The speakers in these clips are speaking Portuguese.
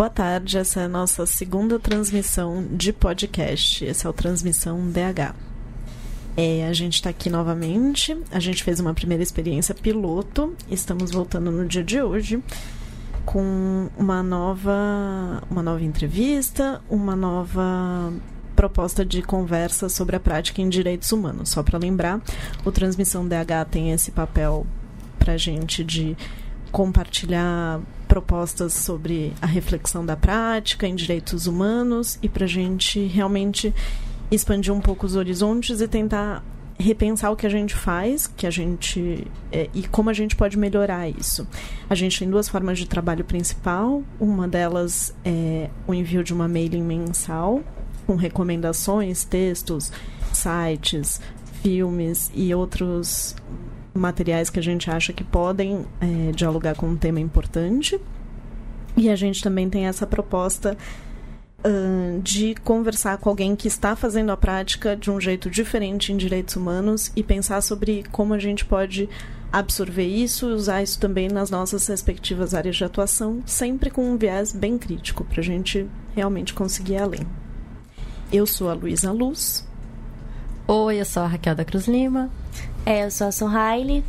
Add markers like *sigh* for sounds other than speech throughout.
Boa tarde, essa é a nossa segunda transmissão de podcast. Esse é o Transmissão DH. É, a gente está aqui novamente. A gente fez uma primeira experiência piloto. Estamos voltando no dia de hoje com uma nova, uma nova entrevista, uma nova proposta de conversa sobre a prática em direitos humanos. Só para lembrar, o Transmissão DH tem esse papel para gente de compartilhar propostas sobre a reflexão da prática em direitos humanos e para a gente realmente expandir um pouco os horizontes e tentar repensar o que a gente faz, que a gente é, e como a gente pode melhorar isso. A gente tem duas formas de trabalho principal. Uma delas é o envio de uma mailing mensal com recomendações, textos, sites, filmes e outros materiais que a gente acha que podem é, dialogar com um tema importante. E a gente também tem essa proposta uh, de conversar com alguém que está fazendo a prática de um jeito diferente em direitos humanos e pensar sobre como a gente pode absorver isso e usar isso também nas nossas respectivas áreas de atuação, sempre com um viés bem crítico, para a gente realmente conseguir ir além. Eu sou a Luísa Luz. Oi, eu sou a Raquel da Cruz Lima. É, eu sou a Sohaile.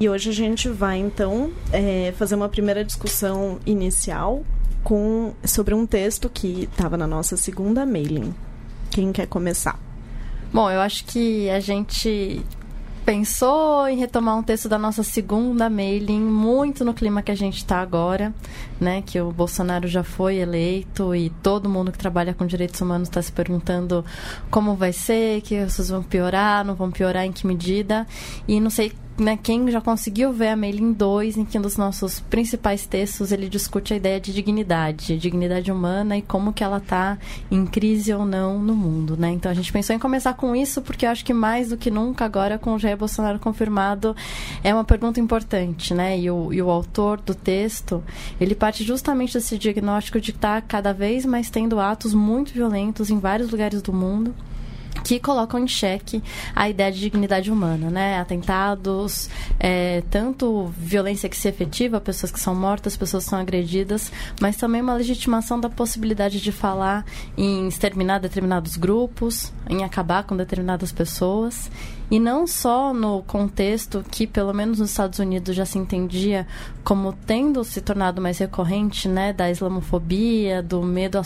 E hoje a gente vai, então, é, fazer uma primeira discussão inicial com, sobre um texto que estava na nossa segunda mailing. Quem quer começar? Bom, eu acho que a gente pensou em retomar um texto da nossa segunda mailing, muito no clima que a gente está agora, né? Que o Bolsonaro já foi eleito e todo mundo que trabalha com direitos humanos está se perguntando como vai ser, que as coisas vão piorar, não vão piorar, em que medida. E não sei né, quem já conseguiu ver a Mailing 2, em que um dos nossos principais textos ele discute a ideia de dignidade, dignidade humana e como que ela está em crise ou não no mundo, né? Então a gente pensou em começar com isso porque eu acho que mais do que nunca agora com o Jair Bolsonaro confirmado é uma pergunta importante, né? E o, e o autor do texto ele parte justamente desse diagnóstico de estar cada vez mais tendo atos muito violentos em vários lugares do mundo que colocam em xeque a ideia de dignidade humana, né? Atentados, é, tanto violência que se efetiva, pessoas que são mortas, pessoas que são agredidas, mas também uma legitimação da possibilidade de falar em exterminar determinados grupos, em acabar com determinadas pessoas. E não só no contexto que, pelo menos nos Estados Unidos, já se entendia como tendo se tornado mais recorrente, né, da islamofobia, do medo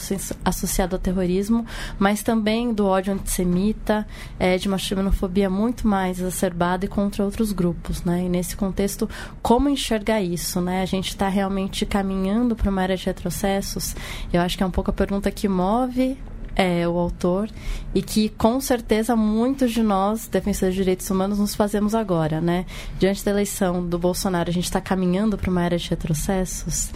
associado ao terrorismo, mas também do ódio antissemita, é, de uma xenofobia muito mais exacerbada e contra outros grupos, né? E nesse contexto, como enxergar isso, né? A gente está realmente caminhando para uma era de retrocessos. Eu acho que é um pouco a pergunta que move é, o autor e que com certeza muitos de nós, defensores de direitos humanos, nos fazemos agora, né? Diante da eleição do Bolsonaro, a gente está caminhando para uma era de retrocessos.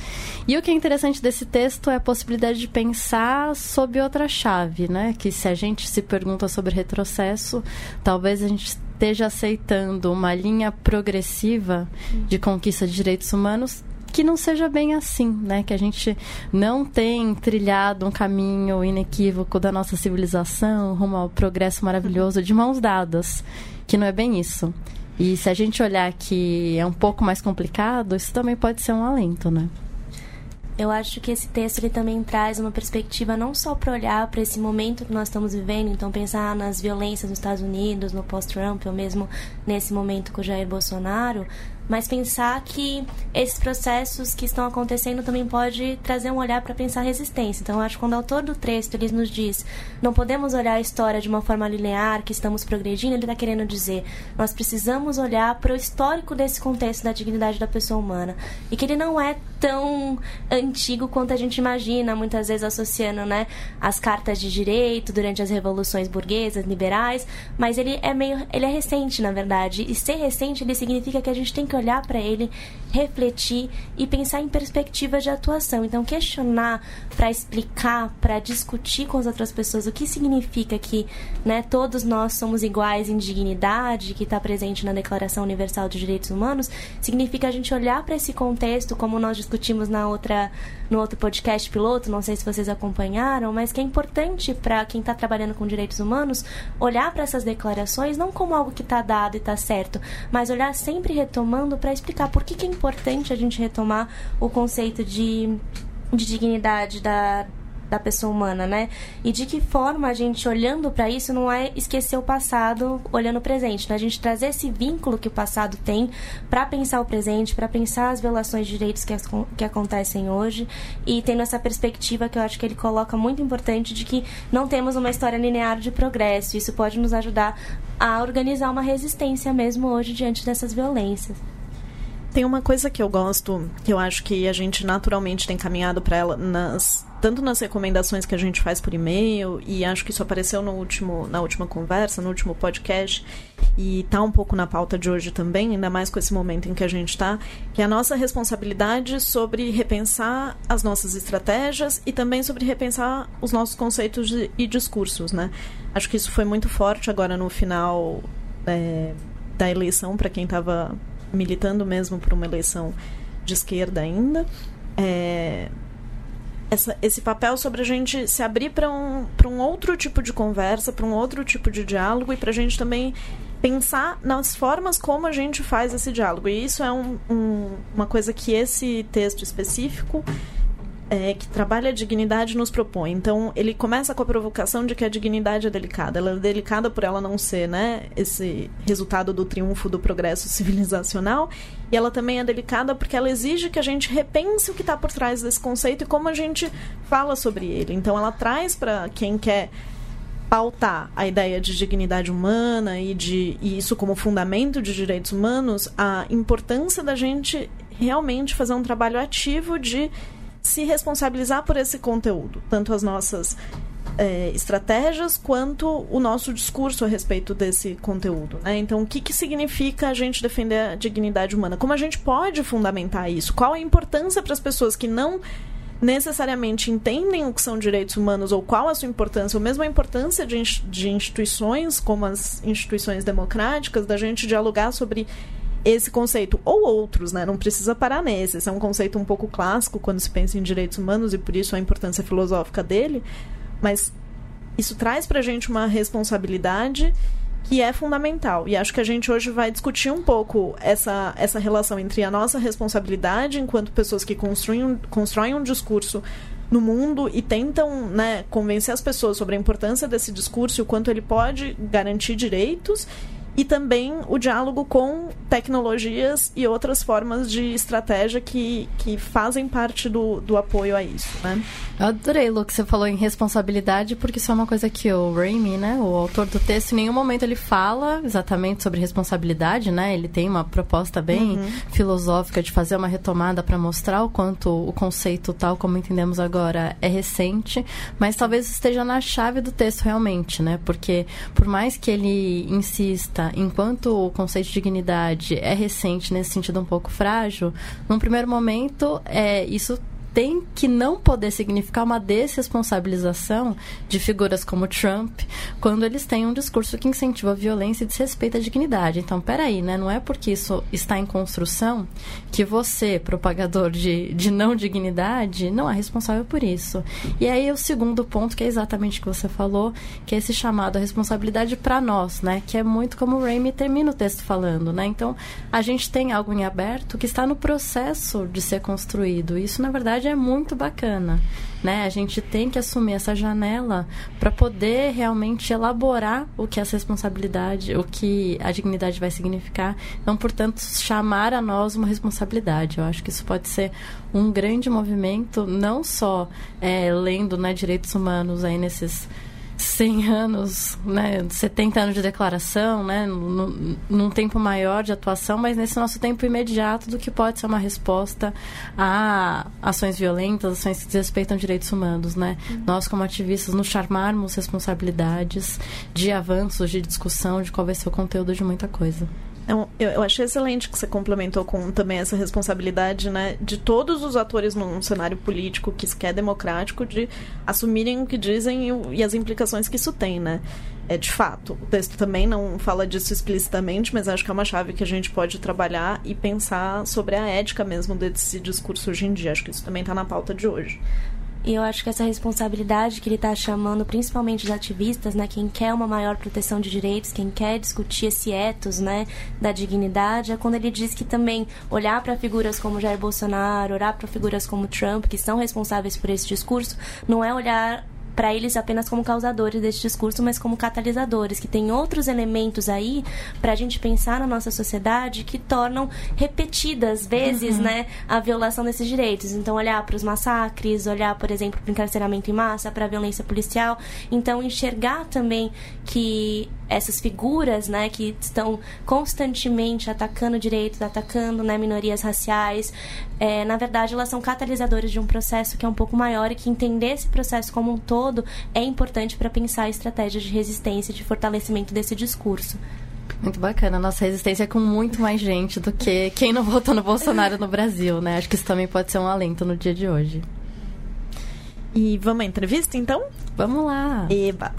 E o que é interessante desse texto é a possibilidade de pensar sob outra chave, né? Que se a gente se pergunta sobre retrocesso, talvez a gente esteja aceitando uma linha progressiva de conquista de direitos humanos que não seja bem assim, né? Que a gente não tem trilhado um caminho inequívoco da nossa civilização rumo ao progresso maravilhoso de mãos dadas, que não é bem isso. E se a gente olhar que é um pouco mais complicado, isso também pode ser um alento, né? Eu acho que esse texto ele também traz uma perspectiva não só para olhar para esse momento que nós estamos vivendo, então pensar nas violências nos Estados Unidos, no pós-Trump, ou mesmo nesse momento com o Jair Bolsonaro, mas pensar que esses processos que estão acontecendo também pode trazer um olhar para pensar resistência. Então, acho que quando o autor do texto ele nos diz não podemos olhar a história de uma forma linear, que estamos progredindo, ele está querendo dizer nós precisamos olhar para o histórico desse contexto da dignidade da pessoa humana e que ele não é tão antigo quanto a gente imagina, muitas vezes associando né, as cartas de direito durante as revoluções burguesas, liberais, mas ele é meio ele é recente, na verdade. E ser recente ele significa que a gente tem que olhar para ele, refletir e pensar em perspectivas de atuação. Então, questionar para explicar, para discutir com as outras pessoas o que significa que né, todos nós somos iguais em dignidade, que está presente na Declaração Universal de Direitos Humanos, significa a gente olhar para esse contexto, como nós discutimos na outra, no outro podcast piloto, não sei se vocês acompanharam, mas que é importante para quem está trabalhando com direitos humanos olhar para essas declarações não como algo que está dado e está certo, mas olhar sempre retomando para explicar por que, que é importante a gente retomar o conceito de de dignidade da, da pessoa humana, né? E de que forma a gente olhando para isso não é esquecer o passado, olhando o presente, né? A gente trazer esse vínculo que o passado tem para pensar o presente, para pensar as violações de direitos que, que acontecem hoje e tendo essa perspectiva que eu acho que ele coloca muito importante de que não temos uma história linear de progresso. Isso pode nos ajudar a organizar uma resistência mesmo hoje diante dessas violências. Tem uma coisa que eu gosto, que eu acho que a gente naturalmente tem caminhado para ela nas tanto nas recomendações que a gente faz por e-mail e acho que isso apareceu no último na última conversa, no último podcast e está um pouco na pauta de hoje também, ainda mais com esse momento em que a gente está, que é a nossa responsabilidade sobre repensar as nossas estratégias e também sobre repensar os nossos conceitos e discursos, né? Acho que isso foi muito forte agora no final é, da eleição para quem estava militando mesmo por uma eleição de esquerda ainda. É, essa, esse papel sobre a gente se abrir para um, um outro tipo de conversa, para um outro tipo de diálogo e para a gente também pensar nas formas como a gente faz esse diálogo. E isso é um, um, uma coisa que esse texto específico é, que trabalha a dignidade nos propõe. Então, ele começa com a provocação de que a dignidade é delicada. Ela é delicada por ela não ser né, esse resultado do triunfo do progresso civilizacional. E ela também é delicada porque ela exige que a gente repense o que está por trás desse conceito e como a gente fala sobre ele. Então, ela traz para quem quer pautar a ideia de dignidade humana e de e isso como fundamento de direitos humanos a importância da gente realmente fazer um trabalho ativo de se responsabilizar por esse conteúdo, tanto as nossas é, estratégias quanto o nosso discurso a respeito desse conteúdo. Né? Então, o que, que significa a gente defender a dignidade humana? Como a gente pode fundamentar isso? Qual a importância para as pessoas que não necessariamente entendem o que são direitos humanos ou qual a sua importância, ou mesmo a importância de, de instituições como as instituições democráticas, da gente dialogar sobre esse conceito, ou outros, né? Não precisa parar nesse. Esse é um conceito um pouco clássico quando se pensa em direitos humanos e por isso a importância filosófica dele. Mas isso traz para a gente uma responsabilidade que é fundamental. E acho que a gente hoje vai discutir um pouco essa, essa relação entre a nossa responsabilidade enquanto pessoas que construem, constroem um discurso no mundo e tentam né, convencer as pessoas sobre a importância desse discurso e o quanto ele pode garantir direitos e também o diálogo com tecnologias e outras formas de estratégia que, que fazem parte do, do apoio a isso, né? Eu adorei, Lu, que você falou em responsabilidade, porque isso é uma coisa que o Raimi, né, o autor do texto, em nenhum momento ele fala exatamente sobre responsabilidade, né? Ele tem uma proposta bem uhum. filosófica de fazer uma retomada para mostrar o quanto o conceito tal como entendemos agora é recente, mas talvez esteja na chave do texto realmente, né? Porque por mais que ele insista enquanto o conceito de dignidade é recente nesse sentido um pouco frágil, num primeiro momento, é, isso tem que não poder significar uma desresponsabilização de figuras como Trump quando eles têm um discurso que incentiva a violência e desrespeita a dignidade. Então, peraí, né? Não é porque isso está em construção que você, propagador de, de não dignidade, não é responsável por isso. E aí o segundo ponto, que é exatamente o que você falou, que é esse chamado à responsabilidade para nós, né? Que é muito como o Raimi termina o texto falando, né? Então, a gente tem algo em aberto que está no processo de ser construído. Isso, na verdade, é muito bacana. Né? A gente tem que assumir essa janela para poder realmente elaborar o que essa responsabilidade, o que a dignidade vai significar. Então, portanto, chamar a nós uma responsabilidade. Eu acho que isso pode ser um grande movimento, não só é, lendo né, direitos humanos aí nesses 100 anos, né, 70 anos de declaração, né, num, num tempo maior de atuação, mas nesse nosso tempo imediato do que pode ser uma resposta a ações violentas, ações que desrespeitam direitos humanos, né? Uhum. Nós como ativistas nos charmarmos responsabilidades de avanços, de discussão, de qual vai ser o conteúdo de muita coisa. Eu, eu achei excelente que você complementou com também essa responsabilidade né, de todos os atores num cenário político que se quer democrático de assumirem o que dizem e, e as implicações que isso tem, né? É, de fato, o texto também não fala disso explicitamente, mas acho que é uma chave que a gente pode trabalhar e pensar sobre a ética mesmo desse discurso hoje em dia. Acho que isso também está na pauta de hoje. E eu acho que essa responsabilidade que ele está chamando, principalmente os ativistas, né, quem quer uma maior proteção de direitos, quem quer discutir esse ethos, né, da dignidade, é quando ele diz que também olhar para figuras como Jair Bolsonaro, olhar para figuras como Trump, que são responsáveis por esse discurso, não é olhar para eles apenas como causadores desse discurso, mas como catalisadores, que tem outros elementos aí para a gente pensar na nossa sociedade que tornam repetidas vezes, uhum. né, a violação desses direitos. Então, olhar para os massacres, olhar, por exemplo, para o encarceramento em massa, para a violência policial. Então, enxergar também que essas figuras, né, que estão constantemente atacando direitos, atacando né, minorias raciais, é, na verdade elas são catalisadores de um processo que é um pouco maior e que entender esse processo como um todo é importante para pensar estratégias de resistência, de fortalecimento desse discurso. Muito bacana. Nossa resistência é com muito mais gente do que quem não votou no Bolsonaro no Brasil, né? Acho que isso também pode ser um alento no dia de hoje. E vamos à entrevista, então? Vamos lá. Eba.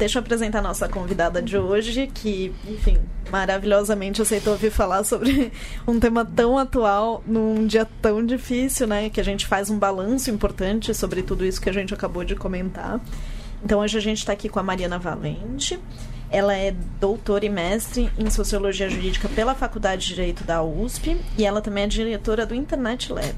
Deixa eu apresentar a nossa convidada de hoje, que, enfim, maravilhosamente aceitou ouvir falar sobre *laughs* um tema tão atual num dia tão difícil, né? Que a gente faz um balanço importante sobre tudo isso que a gente acabou de comentar. Então hoje a gente está aqui com a Mariana Valente. Ela é doutora e mestre em Sociologia Jurídica pela Faculdade de Direito da USP e ela também é diretora do Internet Lab.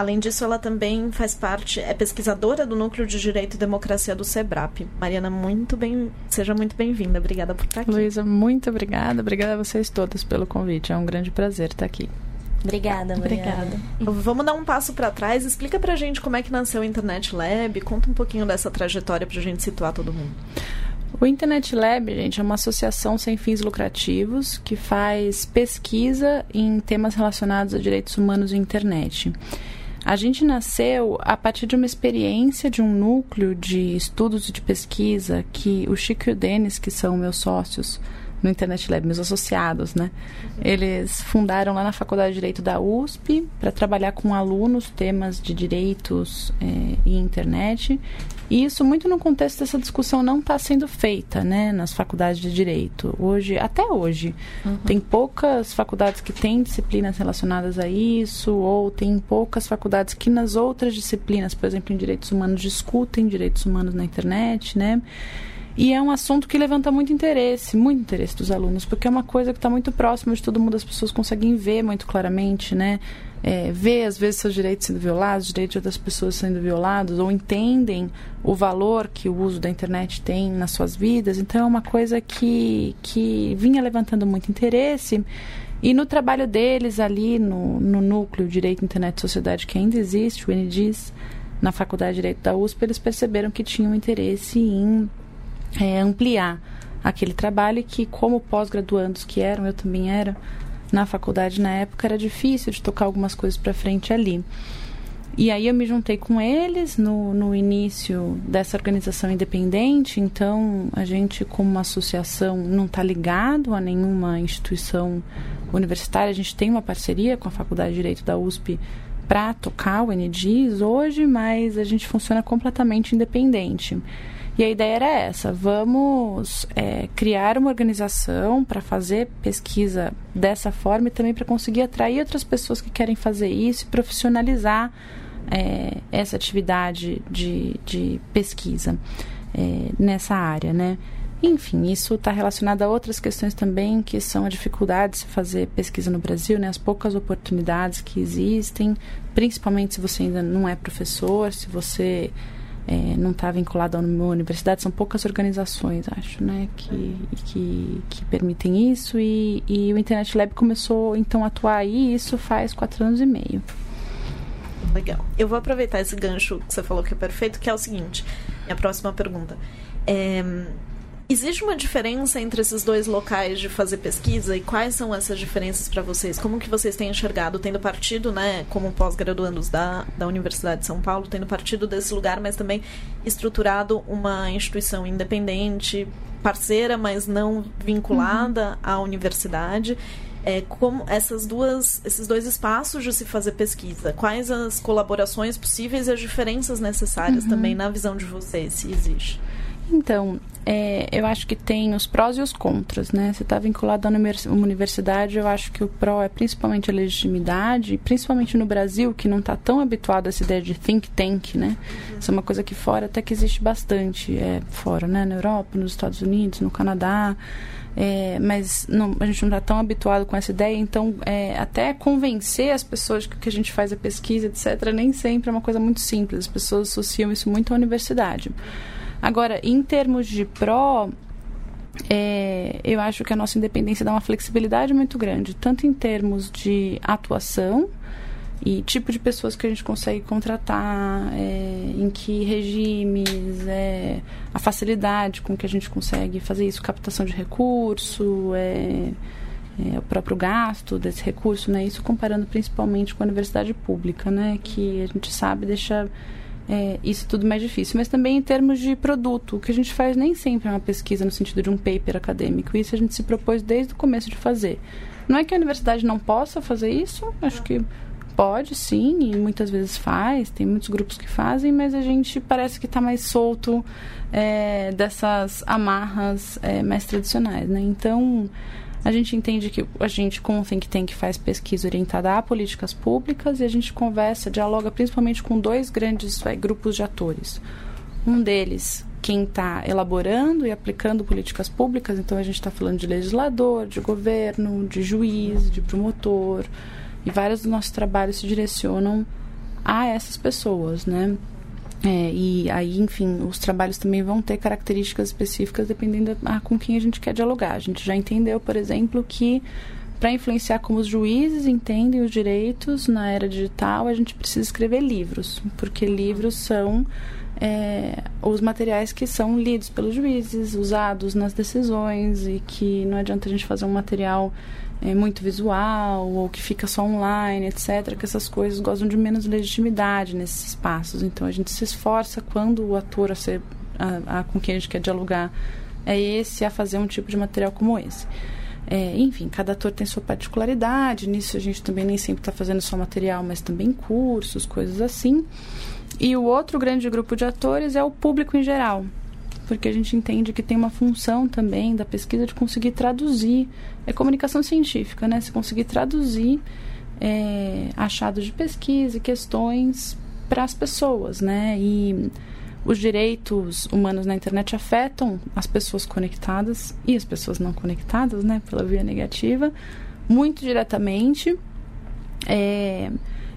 Além disso, ela também faz parte, é pesquisadora do Núcleo de Direito e Democracia do SEBRAP. Mariana, muito bem, seja muito bem-vinda. Obrigada por estar aqui. Luísa, muito obrigada. Obrigada a vocês todas pelo convite. É um grande prazer estar aqui. Obrigada, Mariana. Obrigada. Vamos dar um passo para trás. Explica pra gente como é que nasceu o Internet Lab. Conta um pouquinho dessa trajetória pra gente situar todo mundo. O Internet Lab, gente, é uma associação sem fins lucrativos que faz pesquisa em temas relacionados a direitos humanos e internet. A gente nasceu a partir de uma experiência de um núcleo de estudos e de pesquisa que o Chico e o Denis, que são meus sócios no Internet Lab, meus associados, né? Eles fundaram lá na Faculdade de Direito da USP para trabalhar com alunos temas de direitos é, e internet e isso muito no contexto dessa discussão não está sendo feita, né, nas faculdades de direito. Hoje, até hoje, uhum. tem poucas faculdades que têm disciplinas relacionadas a isso, ou tem poucas faculdades que nas outras disciplinas, por exemplo, em direitos humanos, discutem direitos humanos na internet, né? E é um assunto que levanta muito interesse, muito interesse dos alunos, porque é uma coisa que está muito próxima de todo mundo, as pessoas conseguem ver muito claramente, né? É, vê às vezes seus direitos sendo violados, os direitos de outras pessoas sendo violados, ou entendem o valor que o uso da internet tem nas suas vidas. Então é uma coisa que, que vinha levantando muito interesse. E no trabalho deles ali no, no núcleo Direito, Internet e Sociedade, que ainda existe, o NDIS, na Faculdade de Direito da USP, eles perceberam que tinham interesse em é, ampliar aquele trabalho e que, como pós-graduandos que eram, eu também era, na faculdade na época era difícil de tocar algumas coisas para frente ali. E aí eu me juntei com eles no, no início dessa organização independente, então a gente como uma associação não está ligado a nenhuma instituição universitária, a gente tem uma parceria com a Faculdade de Direito da USP para tocar o NDIS hoje, mas a gente funciona completamente independente. E a ideia era essa: vamos é, criar uma organização para fazer pesquisa dessa forma e também para conseguir atrair outras pessoas que querem fazer isso e profissionalizar é, essa atividade de, de pesquisa é, nessa área, né? Enfim, isso está relacionado a outras questões também, que são a dificuldade de se fazer pesquisa no Brasil, né? as poucas oportunidades que existem, principalmente se você ainda não é professor, se você é, não está vinculado uma universidade, são poucas organizações, acho, né, que, que, que permitem isso e, e o Internet Lab começou então a atuar aí, isso faz quatro anos e meio. Legal. Eu vou aproveitar esse gancho que você falou que é perfeito, que é o seguinte, minha próxima pergunta. É, Existe uma diferença entre esses dois locais de fazer pesquisa e quais são essas diferenças para vocês? Como que vocês têm enxergado, tendo partido, né, como pós-graduandos da, da Universidade de São Paulo, tendo partido desse lugar, mas também estruturado uma instituição independente, parceira, mas não vinculada uhum. à universidade? é, como essas duas, esses dois espaços de se fazer pesquisa, quais as colaborações possíveis e as diferenças necessárias uhum. também na visão de vocês, se existe? Então, é, eu acho que tem os prós e os contras, né? Você está vinculado a uma universidade, eu acho que o pró é principalmente a legitimidade, principalmente no Brasil, que não está tão habituado a essa ideia de think tank, né? Isso é uma coisa que fora até que existe bastante, é, fora, né? Na Europa, nos Estados Unidos, no Canadá, é, mas não, a gente não está tão habituado com essa ideia, então é, até convencer as pessoas que, que a gente faz a pesquisa, etc., nem sempre é uma coisa muito simples. As pessoas associam isso muito à universidade. Agora, em termos de pró, é, eu acho que a nossa independência dá uma flexibilidade muito grande, tanto em termos de atuação e tipo de pessoas que a gente consegue contratar, é, em que regimes, é, a facilidade com que a gente consegue fazer isso, captação de recurso, é, é, o próprio gasto desse recurso, né? Isso comparando principalmente com a universidade pública, né? Que a gente sabe deixa é, isso tudo mais difícil. Mas também em termos de produto, o que a gente faz nem sempre é uma pesquisa no sentido de um paper acadêmico. Isso a gente se propôs desde o começo de fazer. Não é que a universidade não possa fazer isso, acho que pode sim, e muitas vezes faz, tem muitos grupos que fazem, mas a gente parece que está mais solto é, dessas amarras é, mais tradicionais, né? Então, a gente entende que a gente, com o Think Tank, faz pesquisa orientada a políticas públicas e a gente conversa, dialoga principalmente com dois grandes grupos de atores. Um deles, quem está elaborando e aplicando políticas públicas, então a gente está falando de legislador, de governo, de juiz, de promotor, e vários dos nossos trabalhos se direcionam a essas pessoas, né? É, e aí, enfim, os trabalhos também vão ter características específicas dependendo a, com quem a gente quer dialogar. A gente já entendeu, por exemplo, que para influenciar como os juízes entendem os direitos na era digital, a gente precisa escrever livros, porque livros são é, os materiais que são lidos pelos juízes, usados nas decisões, e que não adianta a gente fazer um material é, muito visual ou que fica só online, etc., que essas coisas gostam de menos legitimidade nesses espaços. Então a gente se esforça quando o ator a ser, a, a, com quem a gente quer dialogar é esse, a fazer um tipo de material como esse. É, enfim, cada ator tem sua particularidade, nisso a gente também nem sempre está fazendo só material, mas também cursos, coisas assim. E o outro grande grupo de atores é o público em geral, porque a gente entende que tem uma função também da pesquisa de conseguir traduzir. É comunicação científica, né? Se conseguir traduzir é, achados de pesquisa e questões para as pessoas, né? E os direitos humanos na internet afetam as pessoas conectadas e as pessoas não conectadas, né? Pela via negativa, muito diretamente. É,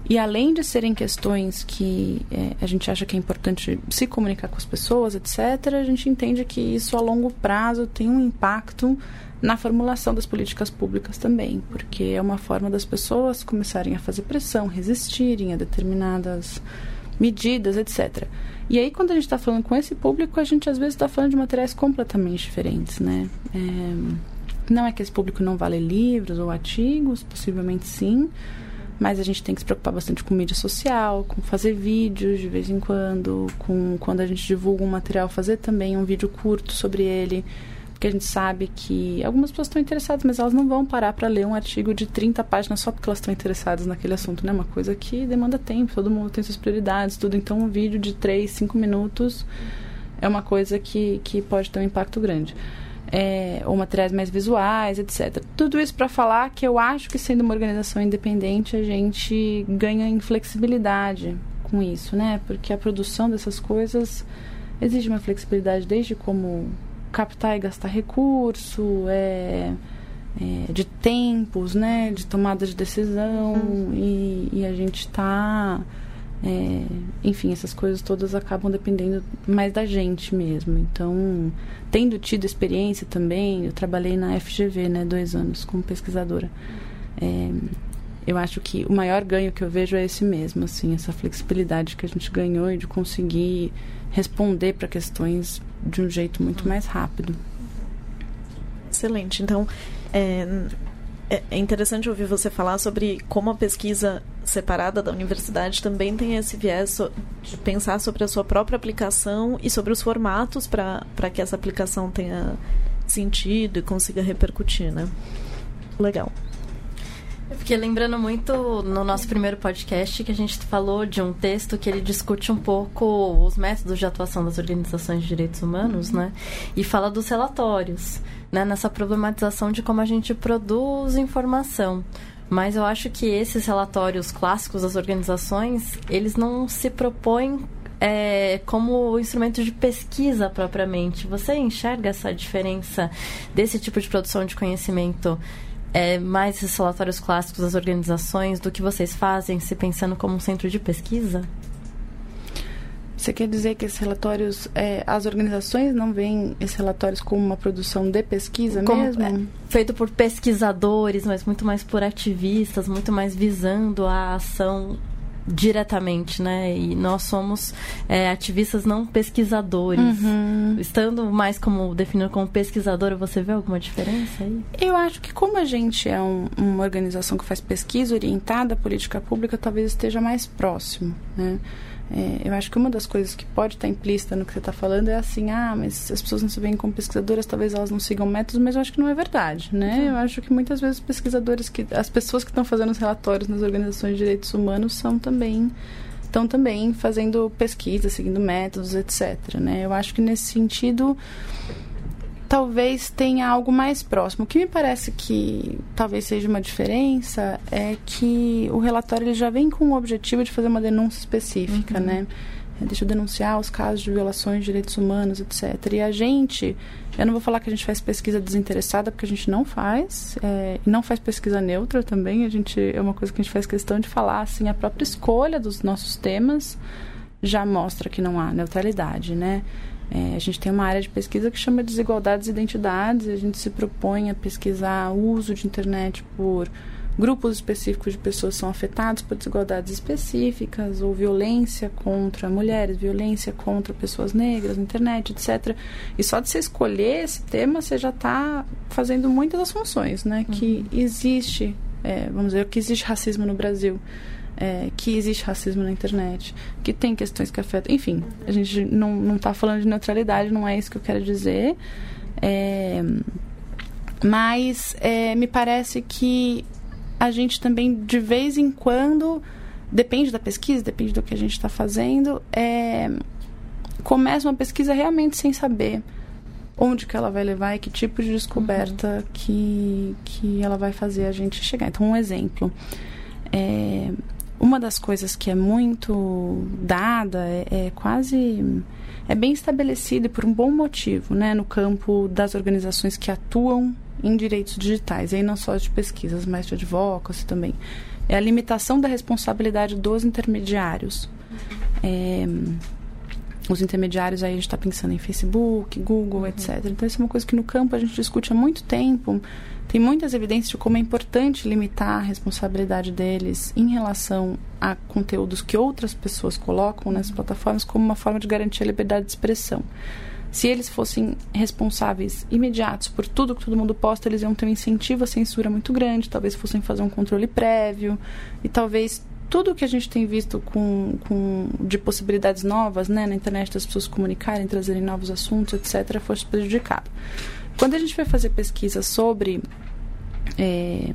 e além de serem questões que é, a gente acha que é importante se comunicar com as pessoas, etc., a gente entende que isso a longo prazo tem um impacto na formulação das políticas públicas também, porque é uma forma das pessoas começarem a fazer pressão, resistirem a determinadas medidas, etc. E aí, quando a gente está falando com esse público, a gente às vezes está falando de materiais completamente diferentes, né? É, não é que esse público não vale livros ou artigos, possivelmente sim, mas a gente tem que se preocupar bastante com mídia social, com fazer vídeos de vez em quando, com quando a gente divulga um material, fazer também um vídeo curto sobre ele, porque a gente sabe que algumas pessoas estão interessadas, mas elas não vão parar para ler um artigo de 30 páginas só porque elas estão interessadas naquele assunto, né? Uma coisa que demanda tempo, todo mundo tem suas prioridades, tudo. Então, um vídeo de 3, 5 minutos é uma coisa que, que pode ter um impacto grande é, ou materiais mais visuais, etc. Tudo isso para falar que eu acho que sendo uma organização independente a gente ganha em flexibilidade com isso, né? Porque a produção dessas coisas exige uma flexibilidade desde como captar e gastar recurso, é, é, de tempos, né? De tomada de decisão uhum. e, e, a gente está é, enfim, essas coisas todas acabam dependendo mais da gente mesmo. Então, tendo tido experiência também, eu trabalhei na FGV, né, dois anos como pesquisadora. É, eu acho que o maior ganho que eu vejo é esse mesmo, assim, essa flexibilidade que a gente ganhou e de conseguir responder para questões de um jeito muito mais rápido. Excelente. Então, é, é, é interessante ouvir você falar sobre como a pesquisa separada da universidade também tem esse viés de pensar sobre a sua própria aplicação e sobre os formatos para que essa aplicação tenha sentido e consiga repercutir, né? Legal. Fiquei lembrando muito no nosso primeiro podcast que a gente falou de um texto que ele discute um pouco os métodos de atuação das organizações de direitos humanos, né? E fala dos relatórios, né? Nessa problematização de como a gente produz informação. Mas eu acho que esses relatórios clássicos das organizações, eles não se propõem é, como instrumento de pesquisa propriamente. Você enxerga essa diferença desse tipo de produção de conhecimento é, mais esses relatórios clássicos das organizações do que vocês fazem, se pensando como um centro de pesquisa? Você quer dizer que esses relatórios, é, as organizações não veem esses relatórios como uma produção de pesquisa como, mesmo? É, feito por pesquisadores, mas muito mais por ativistas, muito mais visando a ação diretamente, né? E nós somos é, ativistas não pesquisadores. Uhum. Estando mais como definido como pesquisadora, você vê alguma diferença aí? Eu acho que como a gente é um, uma organização que faz pesquisa orientada à política pública, talvez esteja mais próximo, né? É, eu acho que uma das coisas que pode estar implícita no que você está falando é assim, ah, mas as pessoas não se veem como pesquisadoras, talvez elas não sigam métodos, mas eu acho que não é verdade, né? Uhum. Eu acho que muitas vezes pesquisadores, que, as pessoas que estão fazendo os relatórios nas organizações de direitos humanos são também estão também fazendo pesquisa, seguindo métodos, etc. Né? Eu acho que nesse sentido talvez tenha algo mais próximo. O que me parece que talvez seja uma diferença é que o relatório ele já vem com o objetivo de fazer uma denúncia específica, uhum. né? É, deixa eu denunciar os casos de violações de direitos humanos, etc. E a gente, eu não vou falar que a gente faz pesquisa desinteressada, porque a gente não faz, é, e não faz pesquisa neutra também. A gente é uma coisa que a gente faz questão de falar, assim, a própria escolha dos nossos temas já mostra que não há neutralidade, né? É, a gente tem uma área de pesquisa que chama Desigualdades e Identidades, e a gente se propõe a pesquisar o uso de internet por grupos específicos de pessoas que são afetadas por desigualdades específicas, ou violência contra mulheres, violência contra pessoas negras na internet, etc. E só de você escolher esse tema, você já está fazendo muitas das funções, né? Uhum. Que existe, é, vamos dizer, que existe racismo no Brasil é, que existe racismo na internet, que tem questões que afetam. Enfim, a gente não está falando de neutralidade, não é isso que eu quero dizer. É, mas é, me parece que a gente também, de vez em quando, depende da pesquisa, depende do que a gente está fazendo, é, começa uma pesquisa realmente sem saber onde que ela vai levar e que tipo de descoberta uhum. que, que ela vai fazer a gente chegar. Então, um exemplo. É, uma das coisas que é muito dada é, é quase é bem estabelecido e por um bom motivo, né, no campo das organizações que atuam em direitos digitais, e aí não só de pesquisas, mas de advocacy também. É a limitação da responsabilidade dos intermediários. É, os intermediários aí a gente está pensando em Facebook, Google, uhum. etc. Então isso é uma coisa que no campo a gente discute há muito tempo tem muitas evidências de como é importante limitar a responsabilidade deles em relação a conteúdos que outras pessoas colocam nessas plataformas como uma forma de garantir a liberdade de expressão. Se eles fossem responsáveis imediatos por tudo que todo mundo posta, eles iam ter um incentivo à censura muito grande, talvez fossem fazer um controle prévio e talvez tudo que a gente tem visto com, com, de possibilidades novas né, na internet das pessoas comunicarem, trazerem novos assuntos, etc., fosse prejudicado. Quando a gente vai fazer pesquisa sobre é,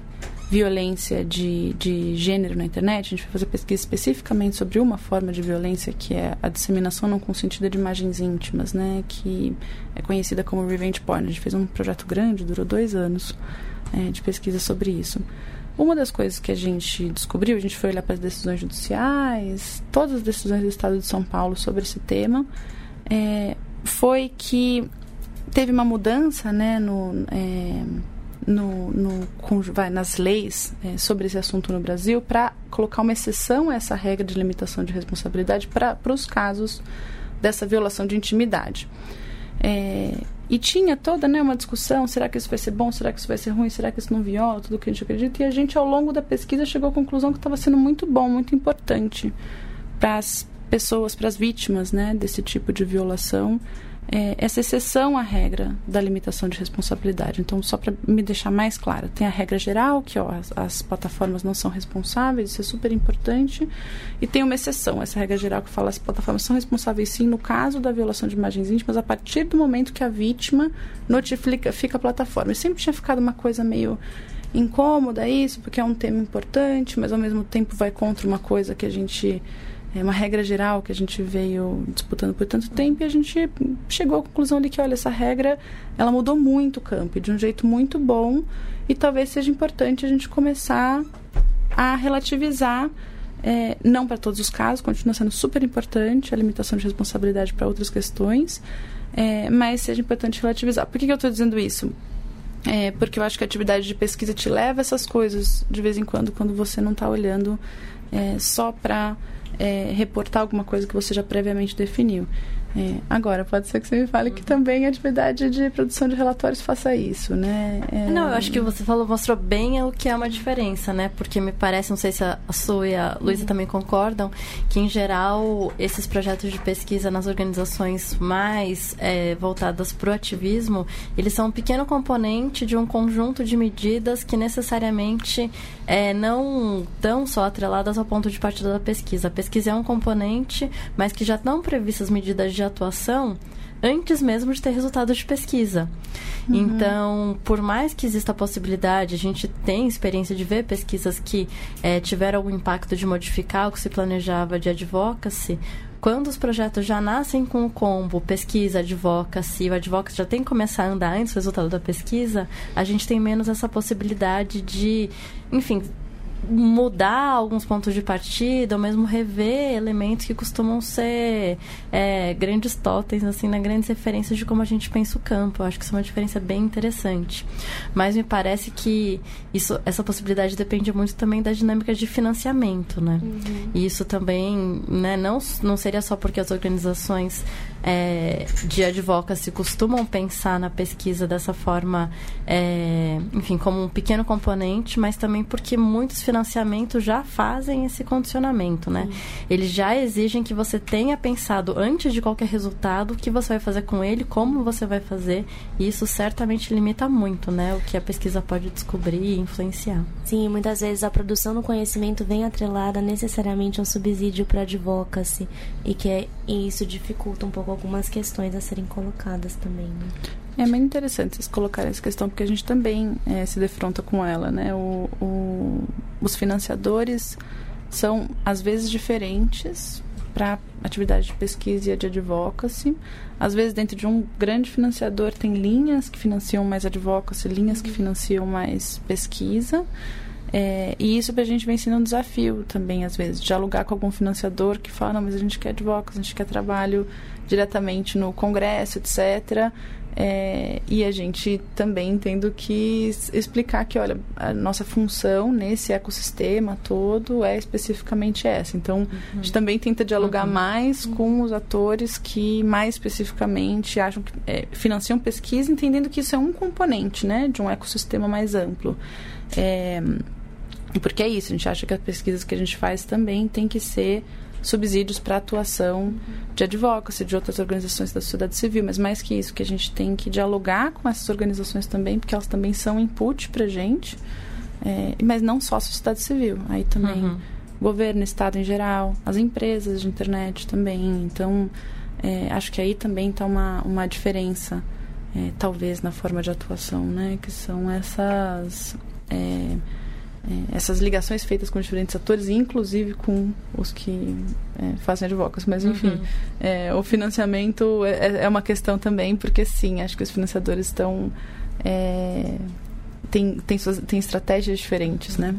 violência de, de gênero na internet, a gente vai fazer pesquisa especificamente sobre uma forma de violência que é a disseminação não consentida de imagens íntimas, né, que é conhecida como revenge porn. A gente fez um projeto grande, durou dois anos é, de pesquisa sobre isso. Uma das coisas que a gente descobriu, a gente foi olhar para as decisões judiciais, todas as decisões do Estado de São Paulo sobre esse tema, é, foi que teve uma mudança né, no, é, no, no, vai, nas leis é, sobre esse assunto no Brasil para colocar uma exceção a essa regra de limitação de responsabilidade para os casos dessa violação de intimidade. É, e tinha toda né, uma discussão: será que isso vai ser bom? Será que isso vai ser ruim? Será que isso não viola? Tudo que a gente acredita. E a gente, ao longo da pesquisa, chegou à conclusão que estava sendo muito bom, muito importante para as pessoas, para as vítimas né, desse tipo de violação é, essa exceção à regra da limitação de responsabilidade. Então, só para me deixar mais claro, tem a regra geral, que ó, as, as, plataformas não são responsáveis, isso é super importante, e tem uma exceção, essa regra geral que fala as plataformas são responsáveis sim no caso da violação de imagens íntimas a partir do momento que a vítima notifica fica a plataforma. E sempre tinha ficado uma coisa meio incômoda isso, porque é um tema importante, mas ao mesmo tempo vai contra uma coisa que a gente é uma regra geral que a gente veio disputando por tanto tempo e a gente chegou à conclusão de que, olha, essa regra ela mudou muito o campo de um jeito muito bom e talvez seja importante a gente começar a relativizar, é, não para todos os casos, continua sendo super importante a limitação de responsabilidade para outras questões, é, mas seja importante relativizar. Por que, que eu estou dizendo isso? É, porque eu acho que a atividade de pesquisa te leva a essas coisas de vez em quando, quando você não está olhando é, só para é, reportar alguma coisa que você já previamente definiu. É, agora, pode ser que você me fale que também a atividade de produção de relatórios faça isso, né? É... Não, eu acho que você falou, mostrou bem o que é uma diferença, né? Porque me parece, não sei se a Su e a Luísa também concordam, que em geral esses projetos de pesquisa nas organizações mais é, voltadas para o ativismo, eles são um pequeno componente de um conjunto de medidas que necessariamente é, não estão só atreladas ao ponto de partida da pesquisa. A pesquisa é um componente, mas que já estão previstas medidas de atuação antes mesmo de ter resultados de pesquisa. Uhum. Então, por mais que exista a possibilidade, a gente tem experiência de ver pesquisas que é, tiveram algum impacto de modificar o que se planejava de advocacy, quando os projetos já nascem com o combo pesquisa, advocacy, o advocacy já tem que começar a andar antes do resultado da pesquisa, a gente tem menos essa possibilidade de, enfim, mudar alguns pontos de partida, ou mesmo rever elementos que costumam ser é, grandes totens, assim, né, grandes referências de como a gente pensa o campo. Eu acho que isso é uma diferença bem interessante. Mas me parece que isso, essa possibilidade depende muito também da dinâmica de financiamento, né? Uhum. E isso também, né, não, não seria só porque as organizações é, de advocacy costumam pensar na pesquisa dessa forma, é, enfim, como um pequeno componente, mas também porque muitos financiamentos já fazem esse condicionamento, né? Eles já exigem que você tenha pensado antes de qualquer resultado o que você vai fazer com ele, como você vai fazer, e isso certamente limita muito, né? O que a pesquisa pode descobrir e influenciar. Sim, muitas vezes a produção do conhecimento vem atrelada necessariamente a um subsídio para advocacy e que é, e isso dificulta um pouco algumas questões a serem colocadas também. Né? É muito interessante vocês colocarem essa questão, porque a gente também é, se defronta com ela, né? O, o, os financiadores são, às vezes, diferentes para atividade de pesquisa e de advocacy. Às vezes, dentro de um grande financiador, tem linhas que financiam mais advocacy, linhas que financiam mais pesquisa. É, e isso para a gente vem sendo um desafio também, às vezes, dialogar com algum financiador que fala, não, mas a gente quer advocacy, a gente quer trabalho diretamente no Congresso, etc. É, e a gente também tendo que explicar que, olha, a nossa função nesse ecossistema todo é especificamente essa. Então, uhum. a gente também tenta dialogar uhum. mais uhum. com os atores que mais especificamente acham que é, financiam pesquisa, entendendo que isso é um componente, né, de um ecossistema mais amplo. É, porque é isso, a gente acha que as pesquisas que a gente faz também tem que ser subsídios para atuação de advocacy, de outras organizações da sociedade civil, mas mais que isso, que a gente tem que dialogar com essas organizações também, porque elas também são input para a gente, é, mas não só a sociedade civil, aí também uhum. governo, Estado em geral, as empresas de internet também, então é, acho que aí também está uma, uma diferença, é, talvez, na forma de atuação, né, que são essas... É, é, essas ligações feitas com diferentes atores, inclusive com os que é, fazem advocacy. Mas, enfim, uhum. é, o financiamento é, é, é, uma questão também, porque, sim, acho que os financiadores estão... É, tem, tem, suas, tem estratégias diferentes, né?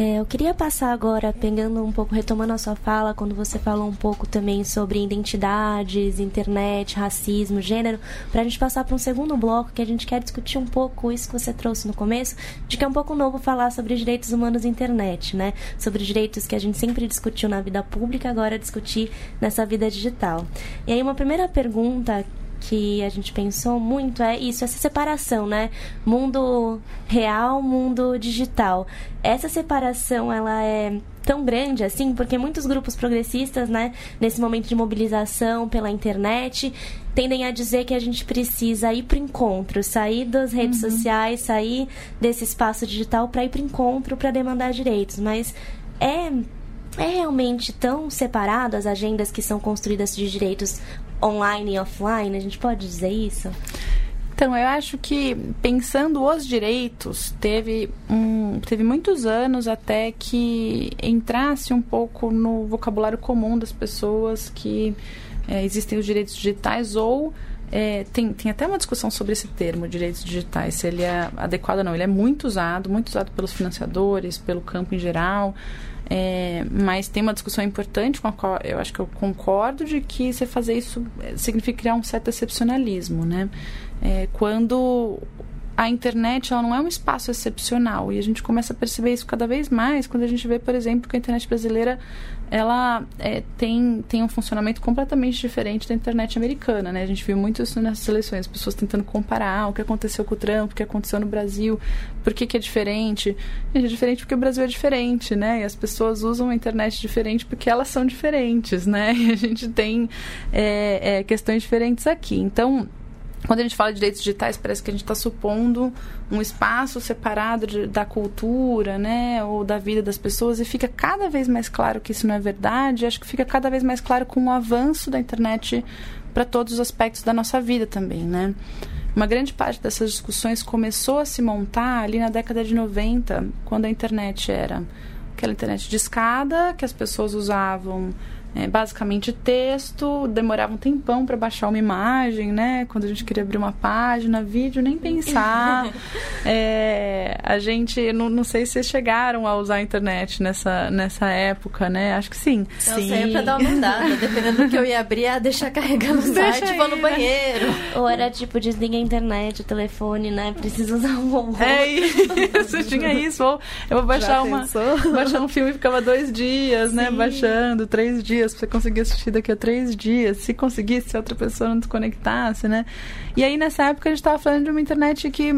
É, eu queria passar agora, pegando um pouco, retomando a sua fala, quando você falou um pouco também sobre identidades, internet, racismo, gênero, para a gente passar para um segundo bloco que a gente quer discutir um pouco isso que você trouxe no começo, de que é um pouco novo falar sobre direitos humanos na internet, né? Sobre direitos que a gente sempre discutiu na vida pública, agora discutir nessa vida digital. E aí, uma primeira pergunta que a gente pensou muito é isso, essa separação, né? Mundo real, mundo digital. Essa separação, ela é tão grande assim, porque muitos grupos progressistas, né, nesse momento de mobilização pela internet, tendem a dizer que a gente precisa ir para o encontro, sair das redes uhum. sociais, sair desse espaço digital para ir para o encontro, para demandar direitos, mas é é realmente tão separado as agendas que são construídas de direitos online e offline? A gente pode dizer isso? Então, eu acho que pensando os direitos, teve, um, teve muitos anos até que entrasse um pouco no vocabulário comum das pessoas que é, existem os direitos digitais ou é, tem, tem até uma discussão sobre esse termo, direitos digitais, se ele é adequado ou não. Ele é muito usado, muito usado pelos financiadores, pelo campo em geral. É, mas tem uma discussão importante com a qual eu acho que eu concordo de que você fazer isso significa criar um certo excepcionalismo, né? É, quando a internet ela não é um espaço excepcional e a gente começa a perceber isso cada vez mais quando a gente vê, por exemplo, que a internet brasileira ela é, tem, tem um funcionamento completamente diferente da internet americana, né? A gente viu muito isso nessas eleições, pessoas tentando comparar o que aconteceu com o Trump, o que aconteceu no Brasil, por que, que é diferente. É diferente porque o Brasil é diferente, né? E as pessoas usam a internet diferente porque elas são diferentes, né? *laughs* E a gente tem é, é, questões diferentes aqui. Então, quando a gente fala de direitos digitais, parece que a gente está supondo um espaço separado de, da cultura, né, ou da vida das pessoas, e fica cada vez mais claro que isso não é verdade. Acho que fica cada vez mais claro com o avanço da internet para todos os aspectos da nossa vida também, né. Uma grande parte dessas discussões começou a se montar ali na década de 90, quando a internet era aquela internet de escada que as pessoas usavam é, basicamente texto, demorava um tempão para baixar uma imagem, né? Quando a gente queria abrir uma página, vídeo, nem pensar. *laughs* é, a gente, não, não sei se vocês chegaram a usar a internet nessa, nessa época, né? Acho que sim. Eu sim. sempre pra dar uma andada, dependendo do que eu ia abrir, ia deixar carregando o site, vou no né? banheiro. Ou era tipo, desliga a internet, o telefone, né? Precisa usar um robô. É isso, *laughs* tinha isso. Ou eu vou baixar, uma, baixar um filme e ficava dois dias, né? Sim. né? Baixando, três dias dias, você conseguir assistir daqui a três dias, se conseguisse, se outra pessoa não desconectasse, né? E aí nessa época a gente estava falando de uma internet que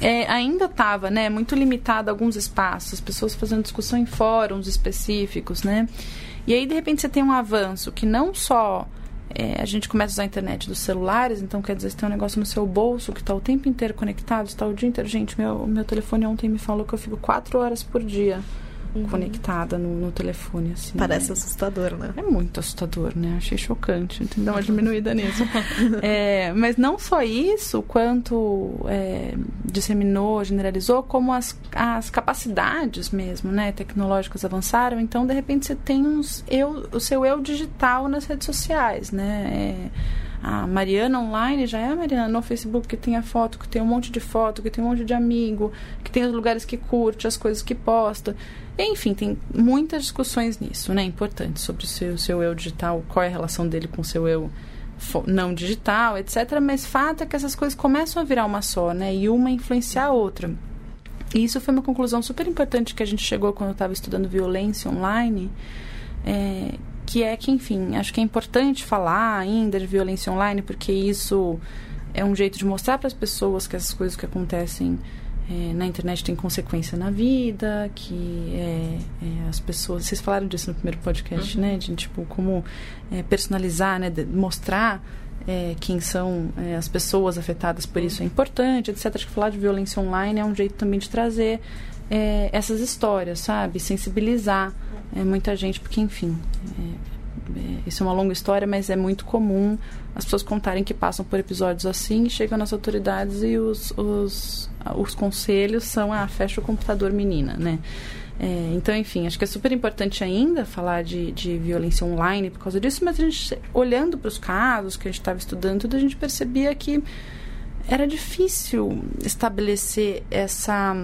é, ainda estava né, muito limitada a alguns espaços, pessoas fazendo discussão em fóruns específicos, né? E aí, de repente, você tem um avanço que não só é, a gente começa a usar a internet dos celulares, então quer dizer, você tem um negócio no seu bolso que está o tempo inteiro conectado, está o dia inteiro. Gente, meu, meu telefone ontem me falou que eu fico quatro horas por dia uhum. conectada no, no, telefone. Assim, Parece né? assustador, né? É muito assustador, né? Achei chocante. Tem que dar uma diminuída nisso. *laughs* É, mas não só isso, quanto é, disseminou, generalizou, como as, as capacidades mesmo, né? Tecnológicas avançaram. Então, de repente, você tem uns eu, o seu eu digital nas redes sociais, né? É, a Mariana online já é a Mariana no Facebook que tem a foto, que tem um monte de foto, que tem um monte de amigo, que tem os lugares que curte, as coisas que posta. Enfim, tem muitas discussões nisso, né? Importantes sobre o seu, seu eu digital, qual é a relação dele com o seu eu não digital, etc. Mas fato é que essas coisas começam a virar uma só, né? E uma influenciar a outra. E isso foi uma conclusão super importante que a gente chegou quando eu estava estudando violência online, é, que é que, enfim, acho que é importante falar ainda de violência online, porque isso é um jeito de mostrar para as pessoas que essas coisas que acontecem é, na internet tem consequência na vida, que é, é, as pessoas. Vocês falaram disso no primeiro podcast, uhum. né? De tipo, como personalizar, né? De mostrar quem são as pessoas afetadas por isso é importante, etc. Acho que falar de violência online é um jeito também de trazer essas histórias, sabe? Sensibilizar muita gente, porque, enfim. isso é uma longa história, mas é muito comum as pessoas contarem que passam por episódios assim, chegam nas autoridades e os, os os conselhos são, ah, fecha o computador, menina, né? É, então, enfim, acho que é super importante ainda falar de, de violência online por causa disso, mas a gente, olhando para os casos que a gente estava estudando, tudo, a gente percebia que era difícil estabelecer essa,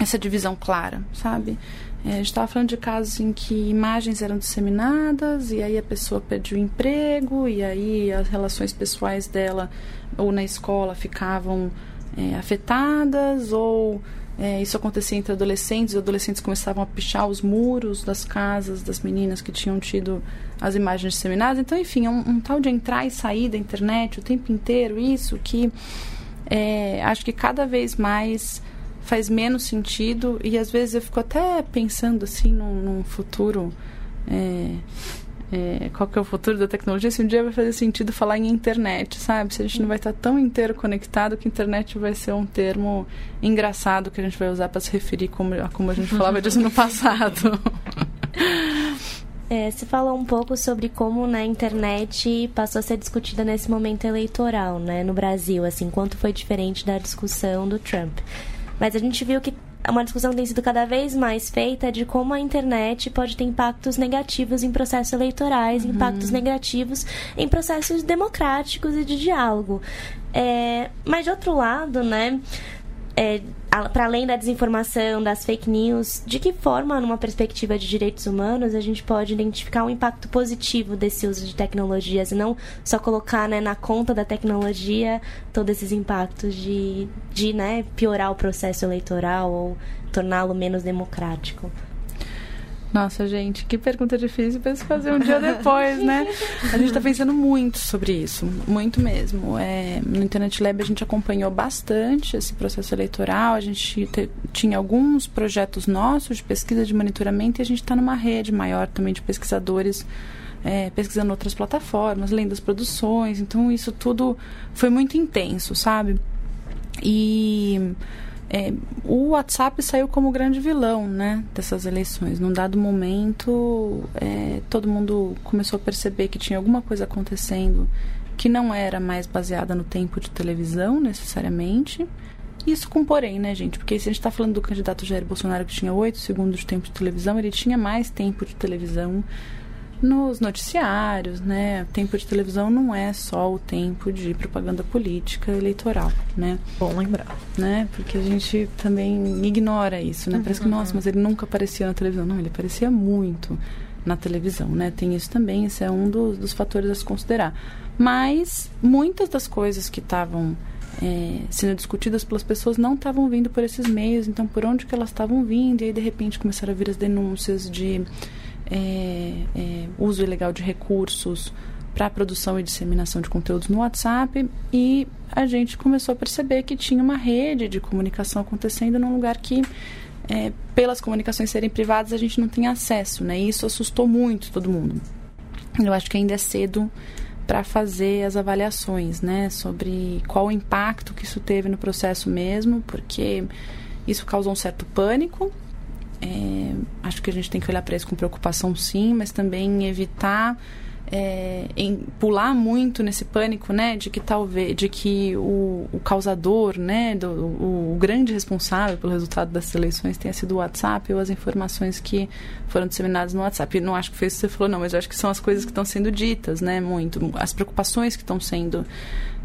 essa divisão clara, sabe? É, a gente estava falando de casos em que imagens eram disseminadas e aí a pessoa perdeu o emprego e aí as relações pessoais dela ou na escola ficavam é, afetadas ou é, isso acontecia entre adolescentes, os adolescentes começavam a pichar os muros das casas das meninas que tinham tido as imagens disseminadas. Então, enfim, é um, um tal de entrar e sair da internet o tempo inteiro, isso que é, acho que cada vez mais faz menos sentido e às vezes eu fico até pensando assim num, num futuro é, é, qual que é o futuro da tecnologia, se um dia vai fazer sentido falar em internet, sabe? Se a gente não vai estar tão inteiro conectado que internet vai ser um termo engraçado que a gente vai usar para se referir como, a como a gente falava disso no *laughs* passado. É, você falou um pouco sobre como na internet passou a ser discutida nesse momento eleitoral, né, no Brasil, assim, quanto foi diferente da discussão do Trump. Mas a gente viu que uma discussão tem sido cada vez mais feita de como a internet pode ter impactos negativos em processos eleitorais, uhum. impactos negativos em processos democráticos e de diálogo. É, mas de outro lado, né, é, para além da desinformação, das fake news, de que forma, numa perspectiva de direitos humanos, a gente pode identificar um impacto positivo desse uso de tecnologias e não só colocar né, na conta da tecnologia todos esses impactos de, de né, piorar o processo eleitoral ou torná-lo menos democrático? Nossa, gente, que pergunta difícil para se fazer um dia *laughs* depois, né? A gente está pensando muito sobre isso, muito mesmo. É, no Internet Lab a gente acompanhou bastante esse processo eleitoral, a gente te, tinha alguns projetos nossos de pesquisa de monitoramento e a gente está numa rede maior também de pesquisadores é, pesquisando outras plataformas, além das produções. Então, isso tudo foi muito intenso, sabe? E é, o WhatsApp saiu como grande vilão né, dessas eleições. Num dado momento, é, todo mundo começou a perceber que tinha alguma coisa acontecendo que não era mais baseada no tempo de televisão, necessariamente. Isso com porém, né, gente? Porque se a gente está falando do candidato Jair Bolsonaro que tinha 8 segundos de tempo de televisão, ele tinha mais tempo de televisão nos noticiários, né? O tempo de televisão não é só o tempo de propaganda política eleitoral, né? Bom lembrar. Né? Porque a gente também ignora isso, né? Uhum. Parece que, nossa, mas ele nunca aparecia na televisão. Não, ele aparecia muito na televisão, né? Tem isso também, esse é um dos, dos fatores a se considerar. Mas muitas das coisas que estavam é, sendo discutidas pelas pessoas não estavam vindo por esses meios, então por onde que elas estavam vindo? E aí, de repente, começaram a vir as denúncias de é, é, uso ilegal de recursos para produção e disseminação de conteúdos no WhatsApp e a gente começou a perceber que tinha uma rede de comunicação acontecendo num lugar que é, pelas comunicações serem privadas a gente não tem acesso, né? E isso assustou muito todo mundo. Eu acho que ainda é cedo para fazer as avaliações, né, sobre qual o impacto que isso teve no processo mesmo, porque isso causou um certo pânico é, acho que a gente tem que olhar para isso com preocupação, sim, mas também evitar é, em pular muito nesse pânico, né, de que talvez, de que o, o causador, né, do, o, o, grande responsável pelo resultado das eleições tenha sido o WhatsApp ou as informações que foram disseminadas no WhatsApp. Eu não acho que foi isso que você falou, não, mas eu acho que são as coisas que estão sendo ditas, né, muito, as preocupações que estão sendo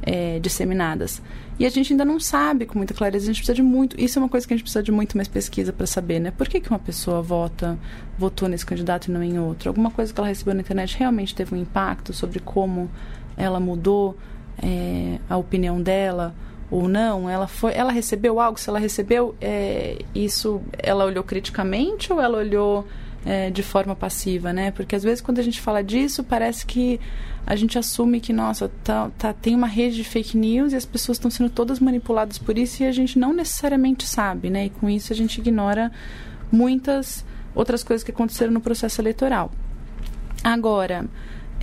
é, disseminadas. E a gente ainda não sabe com muita clareza, a gente precisa de muito. Isso é uma coisa que a gente precisa de muito mais pesquisa para saber, né? Por que, que uma pessoa vota, votou nesse candidato e não em outro? Alguma coisa que ela recebeu na internet realmente teve um impacto sobre como ela mudou é, a opinião dela ou não? Ela foi, ela recebeu algo? Se ela recebeu é, isso, ela olhou criticamente ou ela olhou é, de forma passiva, né? Porque às vezes quando a gente fala disso, parece que a gente assume que, nossa, tá, tá, tem uma rede de fake news e as pessoas estão sendo todas manipuladas por isso e a gente não necessariamente sabe, né? E com isso a gente ignora muitas outras coisas que aconteceram no processo eleitoral. Agora,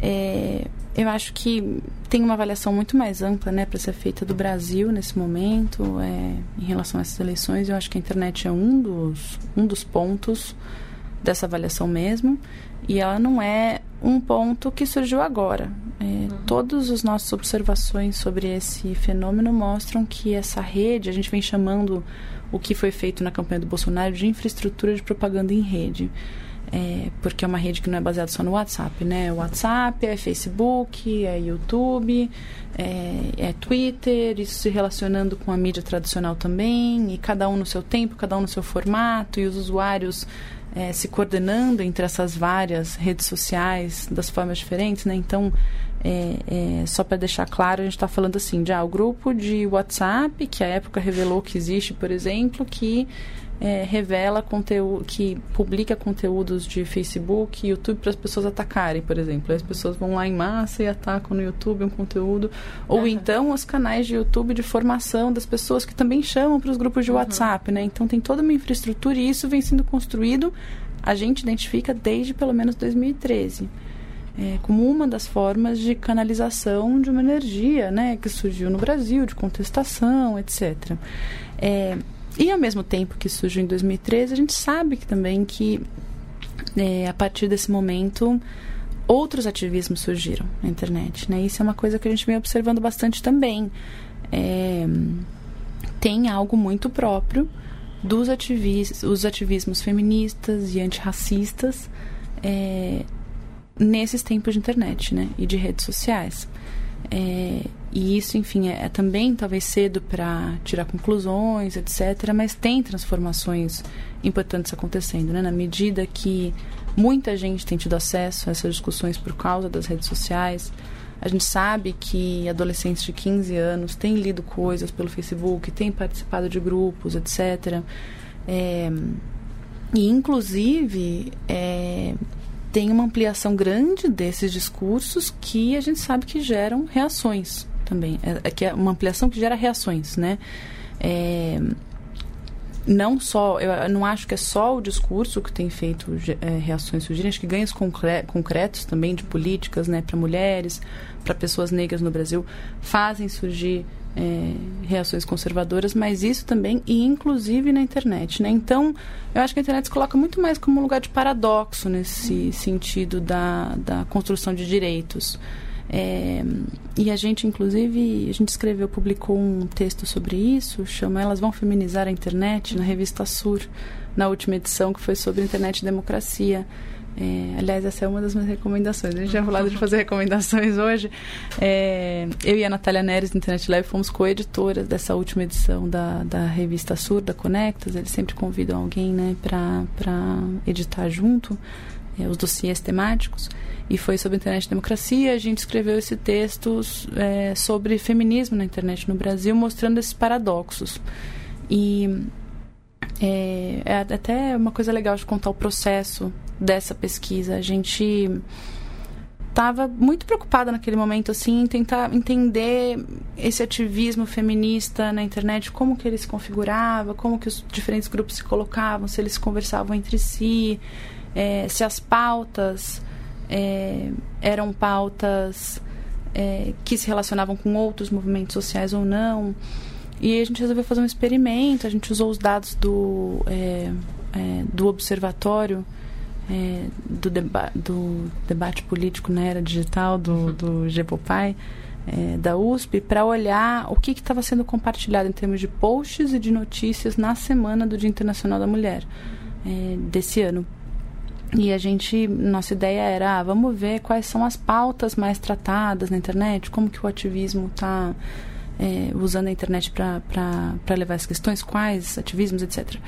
é, eu acho que tem uma avaliação muito mais ampla né, para ser feita do Brasil nesse momento é, em relação a essas eleições. Eu acho que a internet é um dos, um dos pontos dessa avaliação mesmo. E ela não é um ponto que surgiu agora. É, uhum. Todas as nossas observações sobre esse fenômeno mostram que essa rede, a gente vem chamando o que foi feito na campanha do Bolsonaro de infraestrutura de propaganda em rede. É, porque é uma rede que não é baseada só no WhatsApp, né? O WhatsApp, é Facebook, é YouTube, é, é, Twitter, isso se relacionando com a mídia tradicional também, e cada um no seu tempo, cada um no seu formato, e os usuários é, se coordenando entre essas várias redes sociais das formas diferentes, né? Então, é, é, só para deixar claro, a gente está falando assim, de ah, o grupo de WhatsApp, que a época revelou que existe, por exemplo, que é, revela conteúdo, que publica conteúdos de Facebook e YouTube para as pessoas atacarem, por exemplo. As pessoas vão lá em massa e atacam no YouTube um conteúdo. Ou uhum. então os canais de YouTube de formação das pessoas que também chamam para os grupos de uhum. WhatsApp, né? Então tem toda uma infraestrutura e isso vem sendo construído, a gente identifica desde pelo menos 2013. É, como uma das formas de canalização de uma energia né, que surgiu no Brasil, de contestação, etc. É, e ao mesmo tempo que surgiu em 2013, a gente sabe que também que é, a partir desse momento, outros ativismos surgiram na internet. Né? Isso é uma coisa que a gente vem observando bastante também. É, tem algo muito próprio dos ativis os ativismos feministas e antirracistas é, nesses tempos de internet né? e de redes sociais. É, e isso, enfim, é, é também talvez cedo para tirar conclusões, etc. Mas tem transformações importantes acontecendo, né? Na medida que muita gente tem tido acesso a essas discussões por causa das redes sociais. A gente sabe que adolescentes de 15 anos têm lido coisas pelo Facebook, têm participado de grupos, etc. É, e, inclusive, é, tem uma ampliação grande desses discursos que a gente sabe que geram reações também. É, é, que é uma ampliação que gera reações, né? É, não só, eu não acho que é só o discurso que tem feito é, reações surgirem, acho que ganhos concre concretos também de políticas, né, para mulheres, para pessoas negras no Brasil, fazem surgir é, reações conservadoras, mas isso também, e inclusive na internet. Né? Então, eu acho que a internet se coloca muito mais como um lugar de paradoxo nesse sentido da, da construção de direitos. É, e a gente, inclusive, a gente escreveu, publicou um texto sobre isso, chama Elas Vão Feminizar a Internet, na revista Sur, na última edição, que foi sobre internet e democracia. É, aliás, essa é uma das minhas recomendações. A gente já falado de fazer recomendações hoje. É, eu e a Natália Neres, do Internet Lab, fomos coeditoras dessa última edição da, da revista Sur, da Conectas. Eles sempre convidam alguém né, para editar junto é, os dossiês temáticos. E foi sobre internet e democracia. A gente escreveu esse texto é, sobre feminismo na internet no Brasil, mostrando esses paradoxos. E é, é até uma coisa legal de contar o processo dessa pesquisa. A gente estava muito preocupada naquele momento assim em tentar entender esse ativismo feminista na internet como que ele se configurava como que os diferentes grupos se colocavam se eles conversavam entre si é, se as pautas é, eram pautas é, que se relacionavam com outros movimentos sociais ou não e a gente resolveu fazer um experimento a gente usou os dados do é, é, do observatório é, do, deba do debate político na era digital do, do GEPOPAI, é, da USP, para olhar o que estava sendo compartilhado em termos de posts e de notícias na semana do Dia Internacional da Mulher é, desse ano. E a gente, nossa ideia era, ah, vamos ver quais são as pautas mais tratadas na internet, como que o ativismo está é, usando a internet para levar as questões, quais ativismos, etc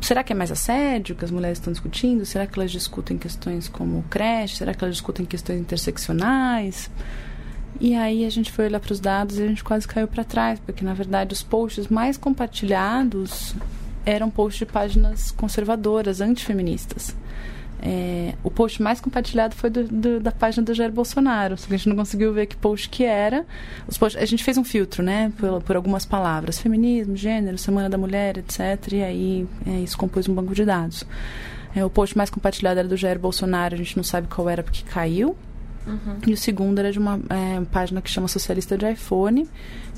será que é mais assédio que as mulheres estão discutindo? Será que elas discutem questões como creche? Será que elas discutem questões interseccionais? E aí a gente foi olhar para os dados e a gente quase caiu para trás, porque na verdade os posts mais compartilhados eram posts de páginas conservadoras, antifeministas. É, o post mais compartilhado foi do, do, da página do Jair Bolsonaro. A gente não conseguiu ver que post que era. Os posts, a gente fez um filtro, né? Por, por, algumas palavras. Feminismo, gênero, Semana da Mulher, etc. E aí é, isso compôs um banco de dados. É, o post mais compartilhado era do Jair Bolsonaro. A gente não sabe qual era porque caiu. Uhum. E o segundo era de uma é, página que chama Socialista de iPhone.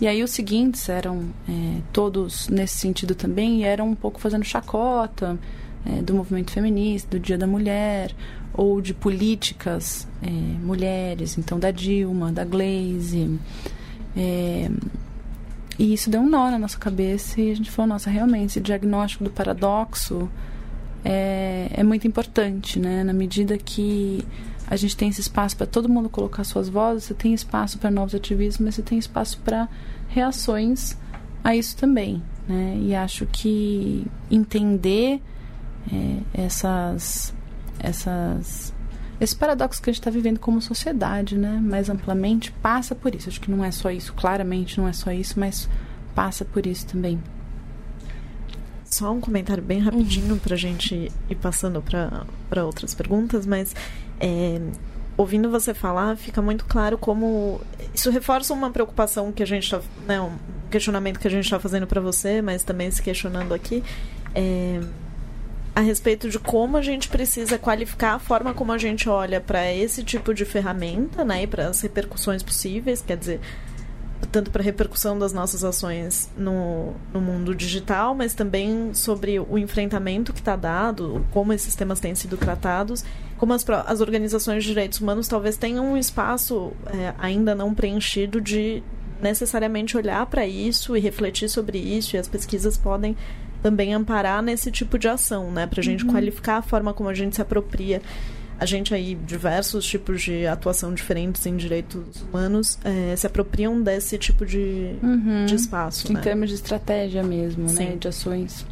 E aí os seguintes eram é, todos nesse sentido também. E eram um pouco fazendo chacota é, do movimento feminista, do Dia da Mulher, ou de políticas é, mulheres, então da Dilma, da Glaze. É, e isso deu um nó na nossa cabeça e a gente falou, nossa, realmente, esse diagnóstico do paradoxo é, é muito importante, né? Na medida que a gente tem esse espaço para todo mundo colocar suas vozes, você tem espaço para novos ativismos, mas você tem espaço para reações a isso também, né? E acho que entender é, essas, essas, esse paradoxo que a gente está vivendo como sociedade, né? Mais amplamente, passa por isso. Acho que não é só isso, claramente não é só isso, mas passa por isso também. Só um comentário bem rapidinho para a gente ir passando para outras perguntas, mas é, ouvindo você falar, fica muito claro como isso reforça uma preocupação que a gente está, né, um questionamento que a gente está fazendo para você, mas também se questionando aqui. É, a respeito de como a gente precisa qualificar a forma como a gente olha para esse tipo de ferramenta, né, e para as repercussões possíveis, quer dizer, tanto para a repercussão das nossas ações no, no mundo digital, mas também sobre o enfrentamento que está dado, como esses temas têm sido tratados, como as, as organizações de direitos humanos talvez tenham um espaço é, ainda não preenchido de necessariamente olhar para isso e refletir sobre isso, e as pesquisas podem também amparar nesse tipo de ação, né? Para a gente uhum. qualificar a forma como a gente se apropria a gente aí, diversos tipos de atuação diferentes em direitos humanos é, se apropriam desse tipo de, uhum. de espaço. Em né? termos de estratégia mesmo, né? Sim. né? De ações.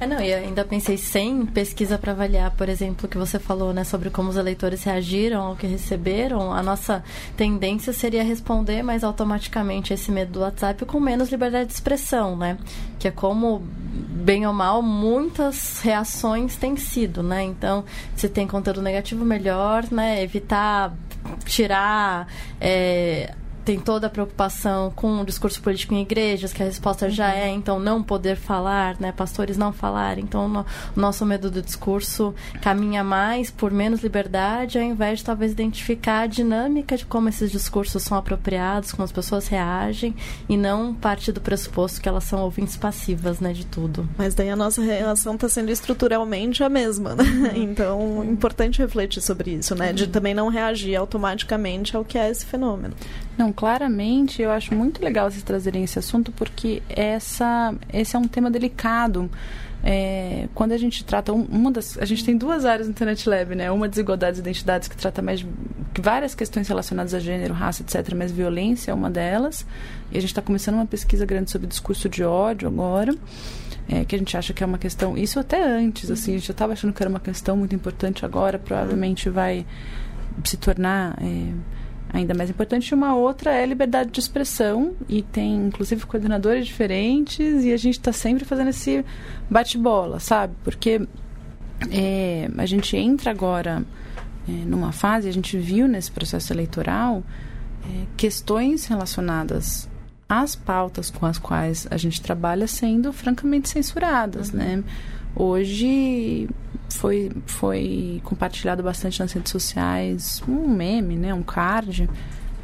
É, não, e ainda pensei sem pesquisa para avaliar, por exemplo, o que você falou, né, sobre como os eleitores reagiram ao que receberam. A nossa tendência seria responder mais automaticamente esse medo do WhatsApp com menos liberdade de expressão, né? Que é como, bem ou mal, muitas reações têm sido, né? Então, se tem conteúdo negativo, melhor, né? Evitar tirar é, tem toda a preocupação com o discurso político em igrejas, que a resposta uhum. já é, então, não poder falar, né? Pastores não falar. Então, no, nosso medo do discurso caminha mais por menos liberdade, ao invés de talvez identificar a dinâmica de como esses discursos são apropriados, como as pessoas reagem, e não parte do pressuposto que elas são ouvintes passivas, né, de tudo. Mas daí a nossa relação está sendo estruturalmente a mesma, né? Uhum. Então, importante refletir sobre isso, né? De uhum. também não reagir automaticamente ao que é esse fenômeno. Não, claramente eu acho muito legal vocês trazerem esse assunto porque essa, esse é um tema delicado. É, quando a gente trata um, uma das a gente tem duas áreas no Internet Lab né uma desigualdades e identidades que trata mais várias questões relacionadas a gênero raça etc mas violência é uma delas e a gente está começando uma pesquisa grande sobre discurso de ódio agora é, que a gente acha que é uma questão isso até antes assim a gente já estava achando que era uma questão muito importante agora provavelmente vai se tornar é, ainda mais importante. Uma outra é liberdade de expressão e tem inclusive coordenadores diferentes e a gente está sempre fazendo esse bate-bola, sabe? Porque é, a gente entra agora é, numa fase, a gente viu nesse processo eleitoral é, questões relacionadas às pautas com as quais a gente trabalha sendo francamente censuradas, uhum. né? Hoje foi, foi compartilhado bastante nas redes sociais um meme, né, um card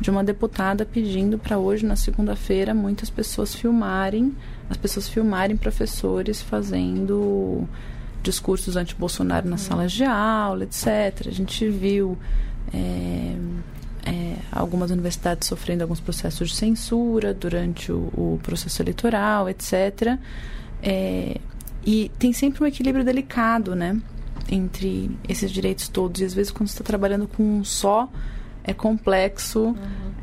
de uma deputada pedindo para hoje, na segunda-feira, muitas pessoas filmarem, as pessoas filmarem professores fazendo discursos anti-Bolsonaro nas uhum. salas de aula, etc. A gente viu é, é, algumas universidades sofrendo alguns processos de censura durante o, o processo eleitoral, etc. É, e tem sempre um equilíbrio delicado, né? Entre esses direitos todos. E às vezes, quando você está trabalhando com um só, é complexo, uhum.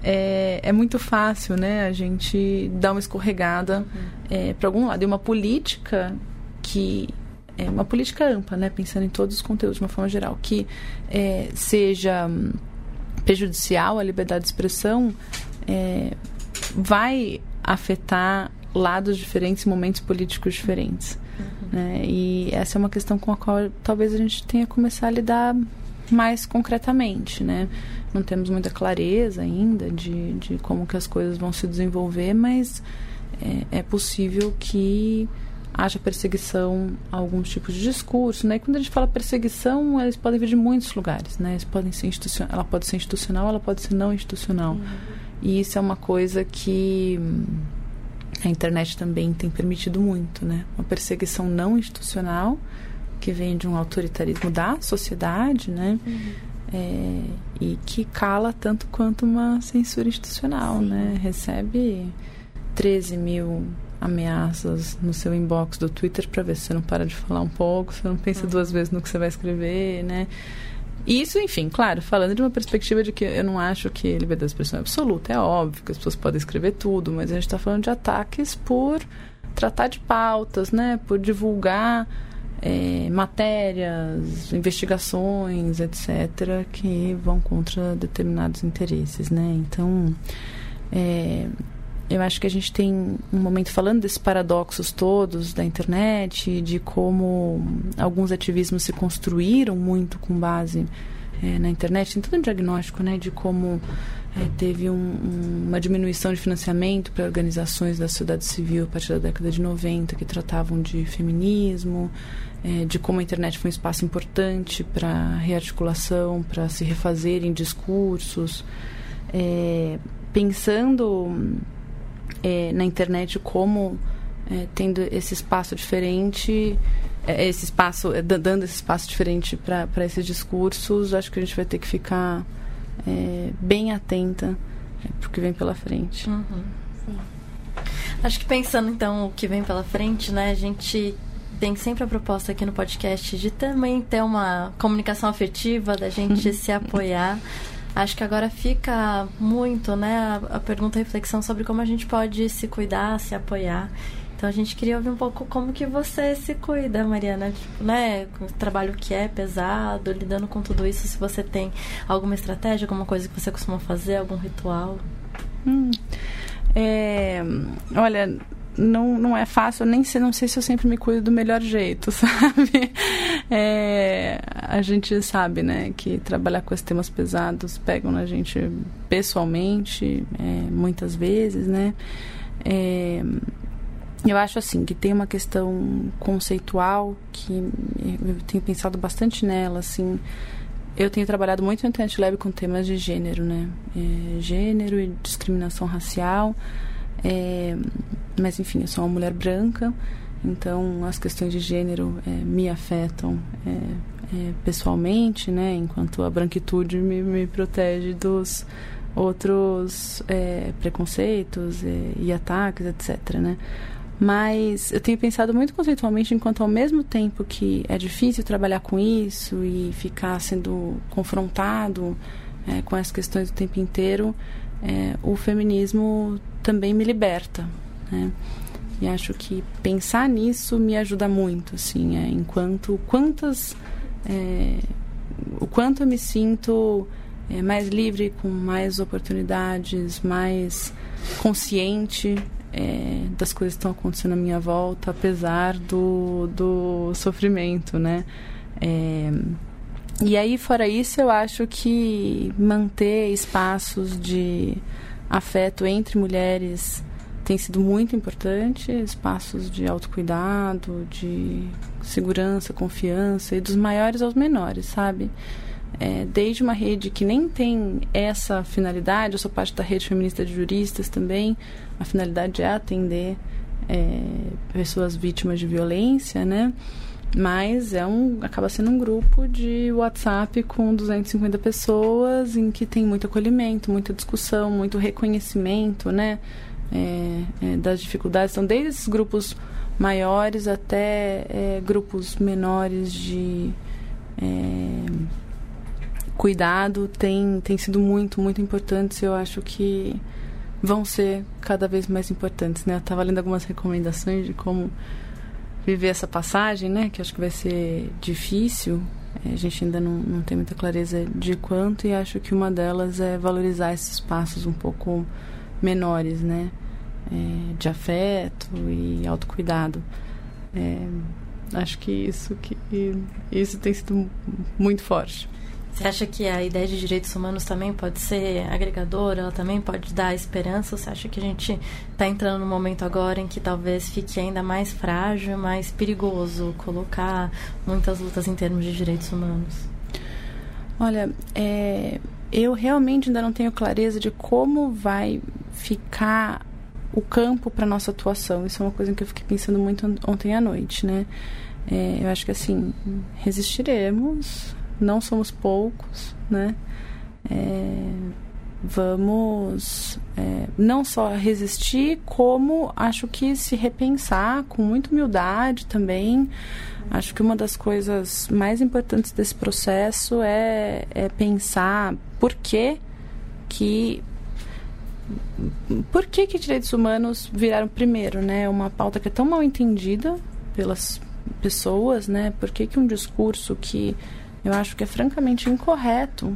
é, é muito fácil, né? A gente dar uma escorregada uhum. é, para algum lado. E uma política que é uma política ampla, né? Pensando em todos os conteúdos de uma forma geral, que é, seja hum, prejudicial à liberdade de expressão, é, vai afetar lados diferentes, momentos políticos diferentes. Né? E essa é uma questão com a qual talvez a gente tenha que começar a lidar mais concretamente, né? Não temos muita clareza ainda de, de como que as coisas vão se desenvolver, mas é, é possível que haja perseguição a alguns tipos de discurso, né? E quando a gente fala perseguição, eles podem vir de muitos lugares, né? Eles podem ser institucional, ela pode ser institucional, ela pode ser não institucional. Uhum. E isso é uma coisa que a internet também tem permitido muito, né? Uma perseguição não institucional que vem de um autoritarismo da sociedade, né? Uhum. É, e que cala tanto quanto uma censura institucional, Sim. né? Recebe 13 mil ameaças no seu inbox do Twitter para ver se você não para de falar um pouco, se você não pensa uhum. duas vezes no que você vai escrever, né? Isso, enfim, claro, falando de uma perspectiva de que eu não acho que liberdade de expressão é absoluta. É óbvio que as pessoas podem escrever tudo, mas a gente está falando de ataques por tratar de pautas, né? Por divulgar é, matérias, investigações, etc., que vão contra determinados interesses, né? Então, é, eu acho que a gente tem um momento falando desses paradoxos todos da internet, de como alguns ativismos se construíram muito com base é, na internet. Tem todo um diagnóstico né, de como é, teve um, um, uma diminuição de financiamento para organizações da sociedade civil a partir da década de 90 que tratavam de feminismo, é, de como a internet foi um espaço importante para rearticulação, para se refazer em discursos. É, pensando é, na internet como é, tendo esse espaço diferente, é, esse espaço, é, dando esse espaço diferente para esses discursos, acho que a gente vai ter que ficar é, bem atenta é, para o que vem pela frente. Uhum. Acho que pensando então o que vem pela frente, né, a gente tem sempre a proposta aqui no podcast de também ter uma comunicação afetiva, da gente *laughs* se apoiar. Acho que agora fica muito, né, a, a pergunta a reflexão sobre como a gente pode se cuidar, se apoiar. Então a gente queria ouvir um pouco como que você se cuida, Mariana, tipo, né, o trabalho que é pesado, lidando com tudo isso, se você tem alguma estratégia, alguma coisa que você costuma fazer, algum ritual. Hum, é, olha, não, não é fácil, nem sei, não sei se eu sempre me cuido do melhor jeito, *laughs* sabe? É, a gente sabe, né, que trabalhar com esses temas pesados pegam na gente pessoalmente, é, muitas vezes, né? É, eu acho assim que tem uma questão conceitual que eu tenho pensado bastante nela, assim. Eu tenho trabalhado muito no Internet Lab com temas de gênero, né? É, gênero e discriminação racial. É, mas enfim, eu sou uma mulher branca, então as questões de gênero é, me afetam é, é, pessoalmente, né? Enquanto a branquitude me, me protege dos outros é, preconceitos e, e, ataques, etc. Né? Mas eu tenho pensado muito conceitualmente enquanto ao mesmo tempo que é difícil trabalhar com isso e ficar sendo confrontado é, com as questões o tempo inteiro, é, o feminismo também me liberta, né? E acho que pensar nisso me ajuda muito, assim, é, enquanto quantas é, o quanto eu me sinto é, mais livre, com mais oportunidades, mais consciente é, das coisas que estão acontecendo à minha volta, apesar do, do sofrimento, né? É, e aí, fora isso, eu acho que manter espaços de afeto entre mulheres tem sido muito importante, espaços de autocuidado, de segurança, confiança, e dos maiores aos menores, sabe? É, desde uma rede que nem tem essa finalidade, eu sou parte da rede feminista de juristas também, a finalidade é atender é, pessoas vítimas de violência, né? Mas é um, acaba sendo um grupo de WhatsApp com 250 pessoas em que tem muito acolhimento, muita discussão, muito reconhecimento, né? É, é, das dificuldades. Então, desde esses grupos maiores até é, grupos menores de é, cuidado tem, tem sido muito, muito importantes. Eu acho que vão ser cada vez mais importantes. Né? Eu estava lendo algumas recomendações de como viver essa passagem, né? Que acho que vai ser difícil. É, a gente ainda não, não tem muita clareza de quanto e acho que uma delas é valorizar esses passos um pouco menores, né? É, de afeto e autocuidado. É, acho que isso que isso tem sido muito forte. Você acha que a ideia de direitos humanos também pode ser agregadora? Ela também pode dar esperança? Você acha que a gente está entrando num momento agora em que talvez fique ainda mais frágil, mais perigoso colocar muitas lutas em termos de direitos humanos? Olha, é, eu realmente ainda não tenho clareza de como vai ficar o campo para nossa atuação. Isso é uma coisa que eu fiquei pensando muito ontem à noite, né? É, eu acho que assim resistiremos não somos poucos, né? É, vamos é, não só resistir, como acho que se repensar com muita humildade também. Acho que uma das coisas mais importantes desse processo é, é pensar por que que por que, que direitos humanos viraram primeiro, né? Uma pauta que é tão mal entendida pelas pessoas, né? Por que, que um discurso que eu acho que é francamente incorreto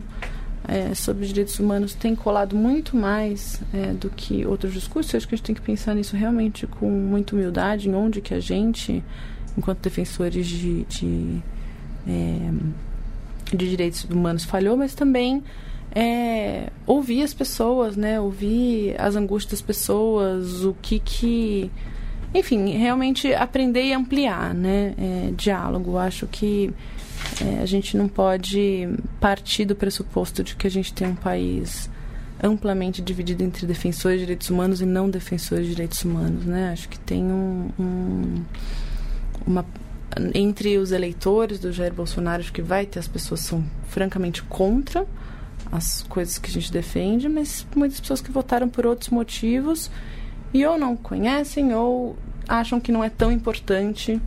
é, sobre direitos humanos tem colado muito mais é, do que outros discursos. Eu acho que a gente tem que pensar nisso realmente com muita humildade, em onde que a gente, enquanto defensores de, de, é, de direitos humanos, falhou, mas também é, ouvir as pessoas, né? Ouvir as angústias das pessoas, o que que... Enfim, realmente aprender e ampliar, né? É, diálogo. Acho que é, a gente não pode partir do pressuposto de que a gente tem um país amplamente dividido entre defensores de direitos humanos e não defensores de direitos humanos, né? Acho que tem um, um uma entre os eleitores do Jair Bolsonaro, acho que vai ter as pessoas que são francamente contra as coisas que a gente defende, mas muitas pessoas que votaram por outros motivos e ou não conhecem ou acham que não é tão importante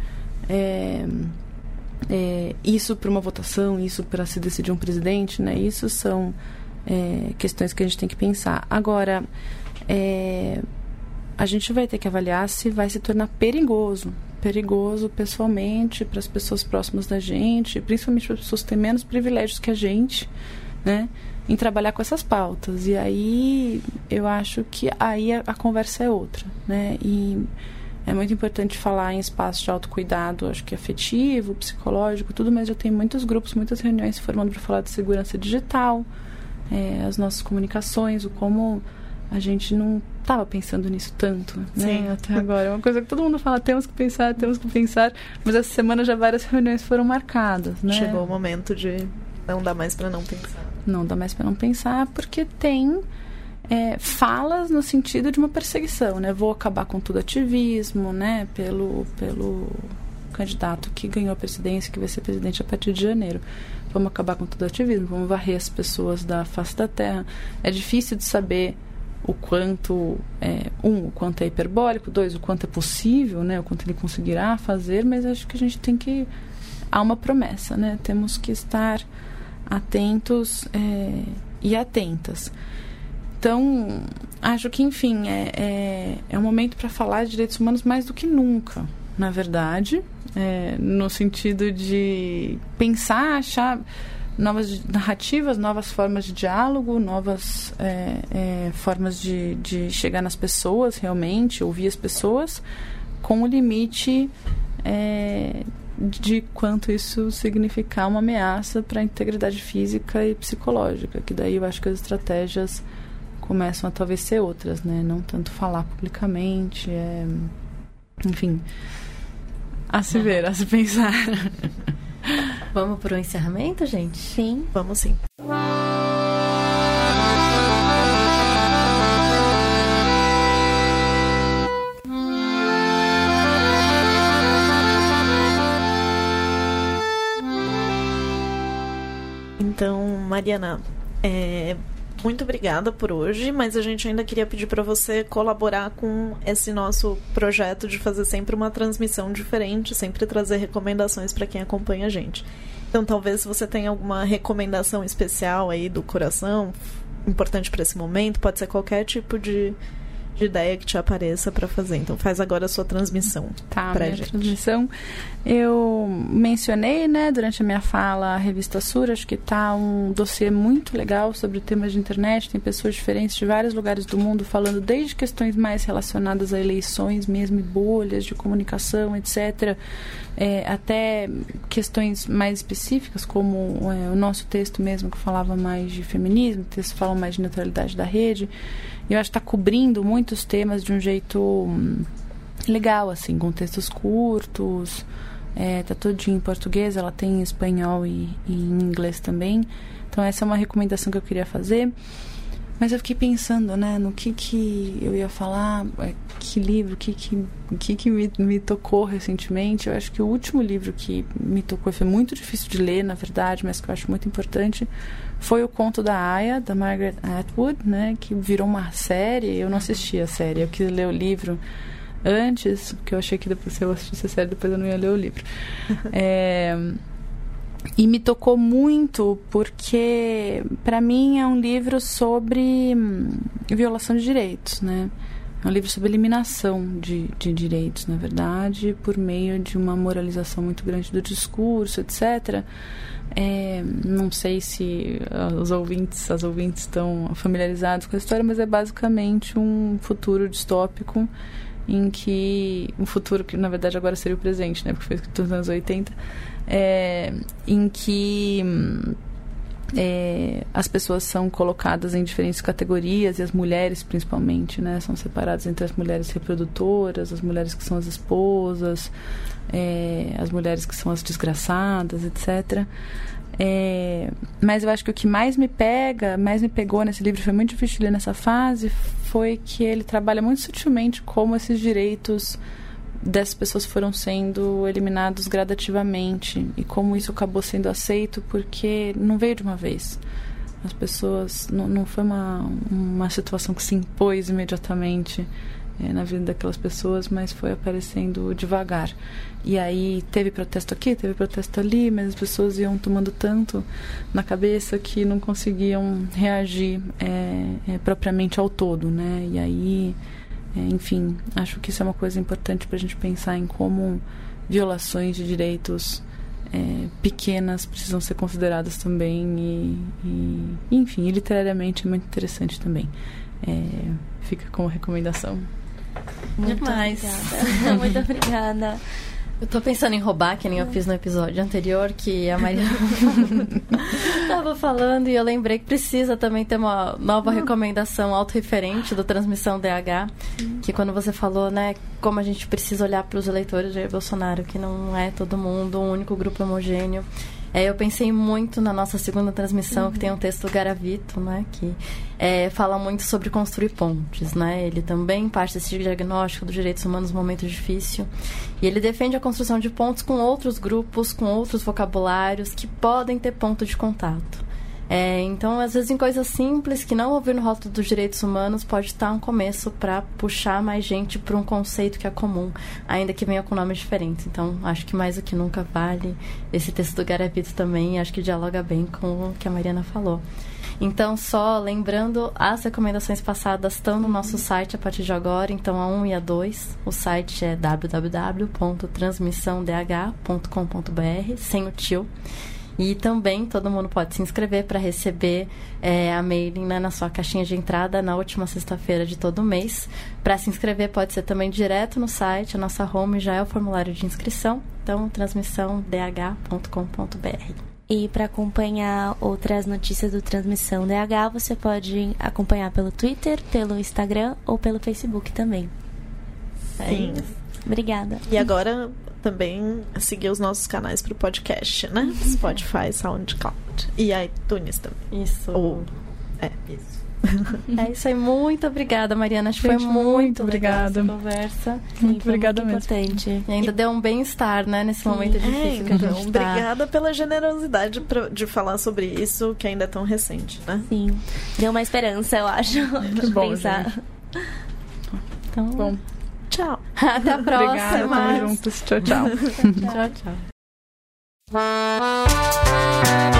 é, é, isso para uma votação, isso para se decidir um presidente, né? Isso são é, questões que a gente tem que pensar. Agora, é, a gente vai ter que avaliar se vai se tornar perigoso perigoso pessoalmente para as pessoas próximas da gente, principalmente para as pessoas que têm menos privilégios que a gente, né? Em trabalhar com essas pautas. E aí eu acho que aí a, a conversa é outra, né? E é muito importante falar em espaço de autocuidado, acho que afetivo, psicológico, tudo, mas eu tenho muitos grupos, muitas reuniões se formando para falar de segurança digital, é, as nossas comunicações, o como a gente não estava pensando nisso tanto, né? Sim. Até agora. É uma coisa que todo mundo fala, temos que pensar, temos que pensar. Mas essa semana já várias reuniões foram marcadas, né? Chegou o momento de não dá mais para não pensar. Não dá mais para não pensar, porque tem é, falas no sentido de uma perseguição, né? Vou acabar com tudo ativismo, né? Pelo, pelo candidato que ganhou a presidência, que vai ser presidente a partir de janeiro. Vamos acabar com tudo ativismo, vamos varrer as pessoas da face da terra. É difícil de saber o quanto é, um o quanto é hiperbólico dois o quanto é possível né o quanto ele conseguirá fazer mas acho que a gente tem que há uma promessa né temos que estar atentos é, e atentas então acho que enfim é, é, é um momento para falar de direitos humanos mais do que nunca na verdade. É, no sentido de pensar achar novas narrativas, novas formas de diálogo, novas é, é, formas de, de chegar nas pessoas realmente, ouvir as pessoas, com o limite é, de quanto isso significar uma ameaça para a integridade física e psicológica, que daí eu acho que as estratégias começam a talvez ser outras, né? Não tanto falar publicamente, é... enfim, a se ver, a se pensar. *laughs* Vamos para o encerramento, gente? Sim, vamos sim. Então, Mariana, é, muito obrigada por hoje, mas a gente ainda queria pedir para você colaborar com esse nosso projeto de fazer sempre uma transmissão diferente, sempre trazer recomendações para quem acompanha a gente. Então, talvez você tenha alguma recomendação especial aí do coração, importante para esse momento, pode ser qualquer tipo de de ideia que te apareça para fazer. Então faz agora a sua transmissão. Tá, pra minha gente. transmissão. Eu mencionei, né, durante a minha fala a revista Sur, acho que tá um dossiê muito legal sobre temas de internet, tem pessoas diferentes de vários lugares do mundo falando desde questões mais relacionadas a eleições mesmo, bolhas de comunicação, etc., é, até questões mais específicas, como é, o nosso texto mesmo, que falava mais de feminismo, textos falam mais de neutralidade da rede. Eu acho que está cobrindo muitos temas de um jeito hum, legal, assim, com textos curtos. É, tá tudo em português, ela tem em espanhol e, e em inglês também. Então essa é uma recomendação que eu queria fazer. Mas eu fiquei pensando, né, no que que eu ia falar, é, que livro, que que, que, que me, me tocou recentemente. Eu acho que o último livro que me tocou foi muito difícil de ler, na verdade, mas que eu acho muito importante, foi o conto da Aya, da Margaret Atwood, né, que virou uma série. Eu não assisti a série, eu quis ler o livro antes, porque eu achei que depois se eu assistisse a série, depois eu não ia ler o livro. *laughs* é, e me tocou muito porque, para mim, é um livro sobre hum, violação de direitos, né? É um livro sobre eliminação de, de direitos, na verdade, por meio de uma moralização muito grande do discurso, etc. É, não sei se os ouvintes, as ouvintes estão familiarizados com a história, mas é basicamente um futuro distópico em que um futuro que na verdade agora seria o presente, né, porque foi escrito nos anos 80, é, em que é, as pessoas são colocadas em diferentes categorias e as mulheres principalmente, né, são separadas entre as mulheres reprodutoras, as mulheres que são as esposas, é, as mulheres que são as desgraçadas, etc. É, mas eu acho que o que mais me pega, mais me pegou nesse livro, foi muito difícil ler nessa fase, foi que ele trabalha muito sutilmente como esses direitos dessas pessoas foram sendo eliminados gradativamente e como isso acabou sendo aceito porque não veio de uma vez. As pessoas não, não foi uma, uma situação que se impôs imediatamente é, na vida daquelas pessoas, mas foi aparecendo devagar. E aí teve protesto aqui, teve protesto ali, mas as pessoas iam tomando tanto na cabeça que não conseguiam reagir é, é, propriamente ao todo, né? E aí, é, enfim, acho que isso é uma coisa importante para a gente pensar em como violações de direitos é, pequenas precisam ser consideradas também e, e, enfim, literariamente é muito interessante também. É, fica como recomendação. Muito Demais. obrigada. *laughs* Muito obrigada. Eu tô pensando em roubar, que nem eu fiz no episódio anterior, que a Maria *laughs* tava falando e eu lembrei que precisa também ter uma nova recomendação autorreferente do Transmissão DH, que quando você falou, né, como a gente precisa olhar para os eleitores de Bolsonaro, que não é todo mundo, um único grupo homogêneo. É, eu pensei muito na nossa segunda transmissão, uhum. que tem um texto do Garavito, né, que é, fala muito sobre construir pontes, né? Ele também parte desse diagnóstico dos direitos humanos no momento difícil. E ele defende a construção de pontos com outros grupos, com outros vocabulários que podem ter ponto de contato. É, então, às vezes, em coisas simples que não ouvir no rótulo dos direitos humanos pode estar um começo para puxar mais gente para um conceito que é comum, ainda que venha com nomes diferentes. Então, acho que mais do que nunca vale esse texto do Garavito também, acho que dialoga bem com o que a Mariana falou. Então, só lembrando, as recomendações passadas estão no nosso site a partir de agora, então a 1 e a 2. O site é www.transmissãodh.com.br, sem o tio. E também todo mundo pode se inscrever para receber é, a mailing né, na sua caixinha de entrada na última sexta-feira de todo mês. Para se inscrever pode ser também direto no site, a nossa home já é o formulário de inscrição, então transmissãodh.com.br. E para acompanhar outras notícias do Transmissão DH, você pode acompanhar pelo Twitter, pelo Instagram ou pelo Facebook também. Sim. É Obrigada. E agora também seguir os nossos canais para o podcast, né? Spotify, SoundCloud e iTunes também. Isso. Ou, é, isso. É isso aí, muito obrigada, Mariana. Acho que foi muito, muito obrigada. conversa. Muito obrigada muito mesmo. Importante. E ainda deu um bem-estar, né, nesse momento difícil é, que a gente então, tá. Obrigada pela generosidade pra, de falar sobre isso, que ainda é tão recente, né? Sim. Deu uma esperança, eu acho. *laughs* Que bom, pensar. Gente. Então, bom. Tchau. Até a *laughs* próxima. Obrigada, tamo juntos. Tchau, tchau. *laughs* tchau, tchau.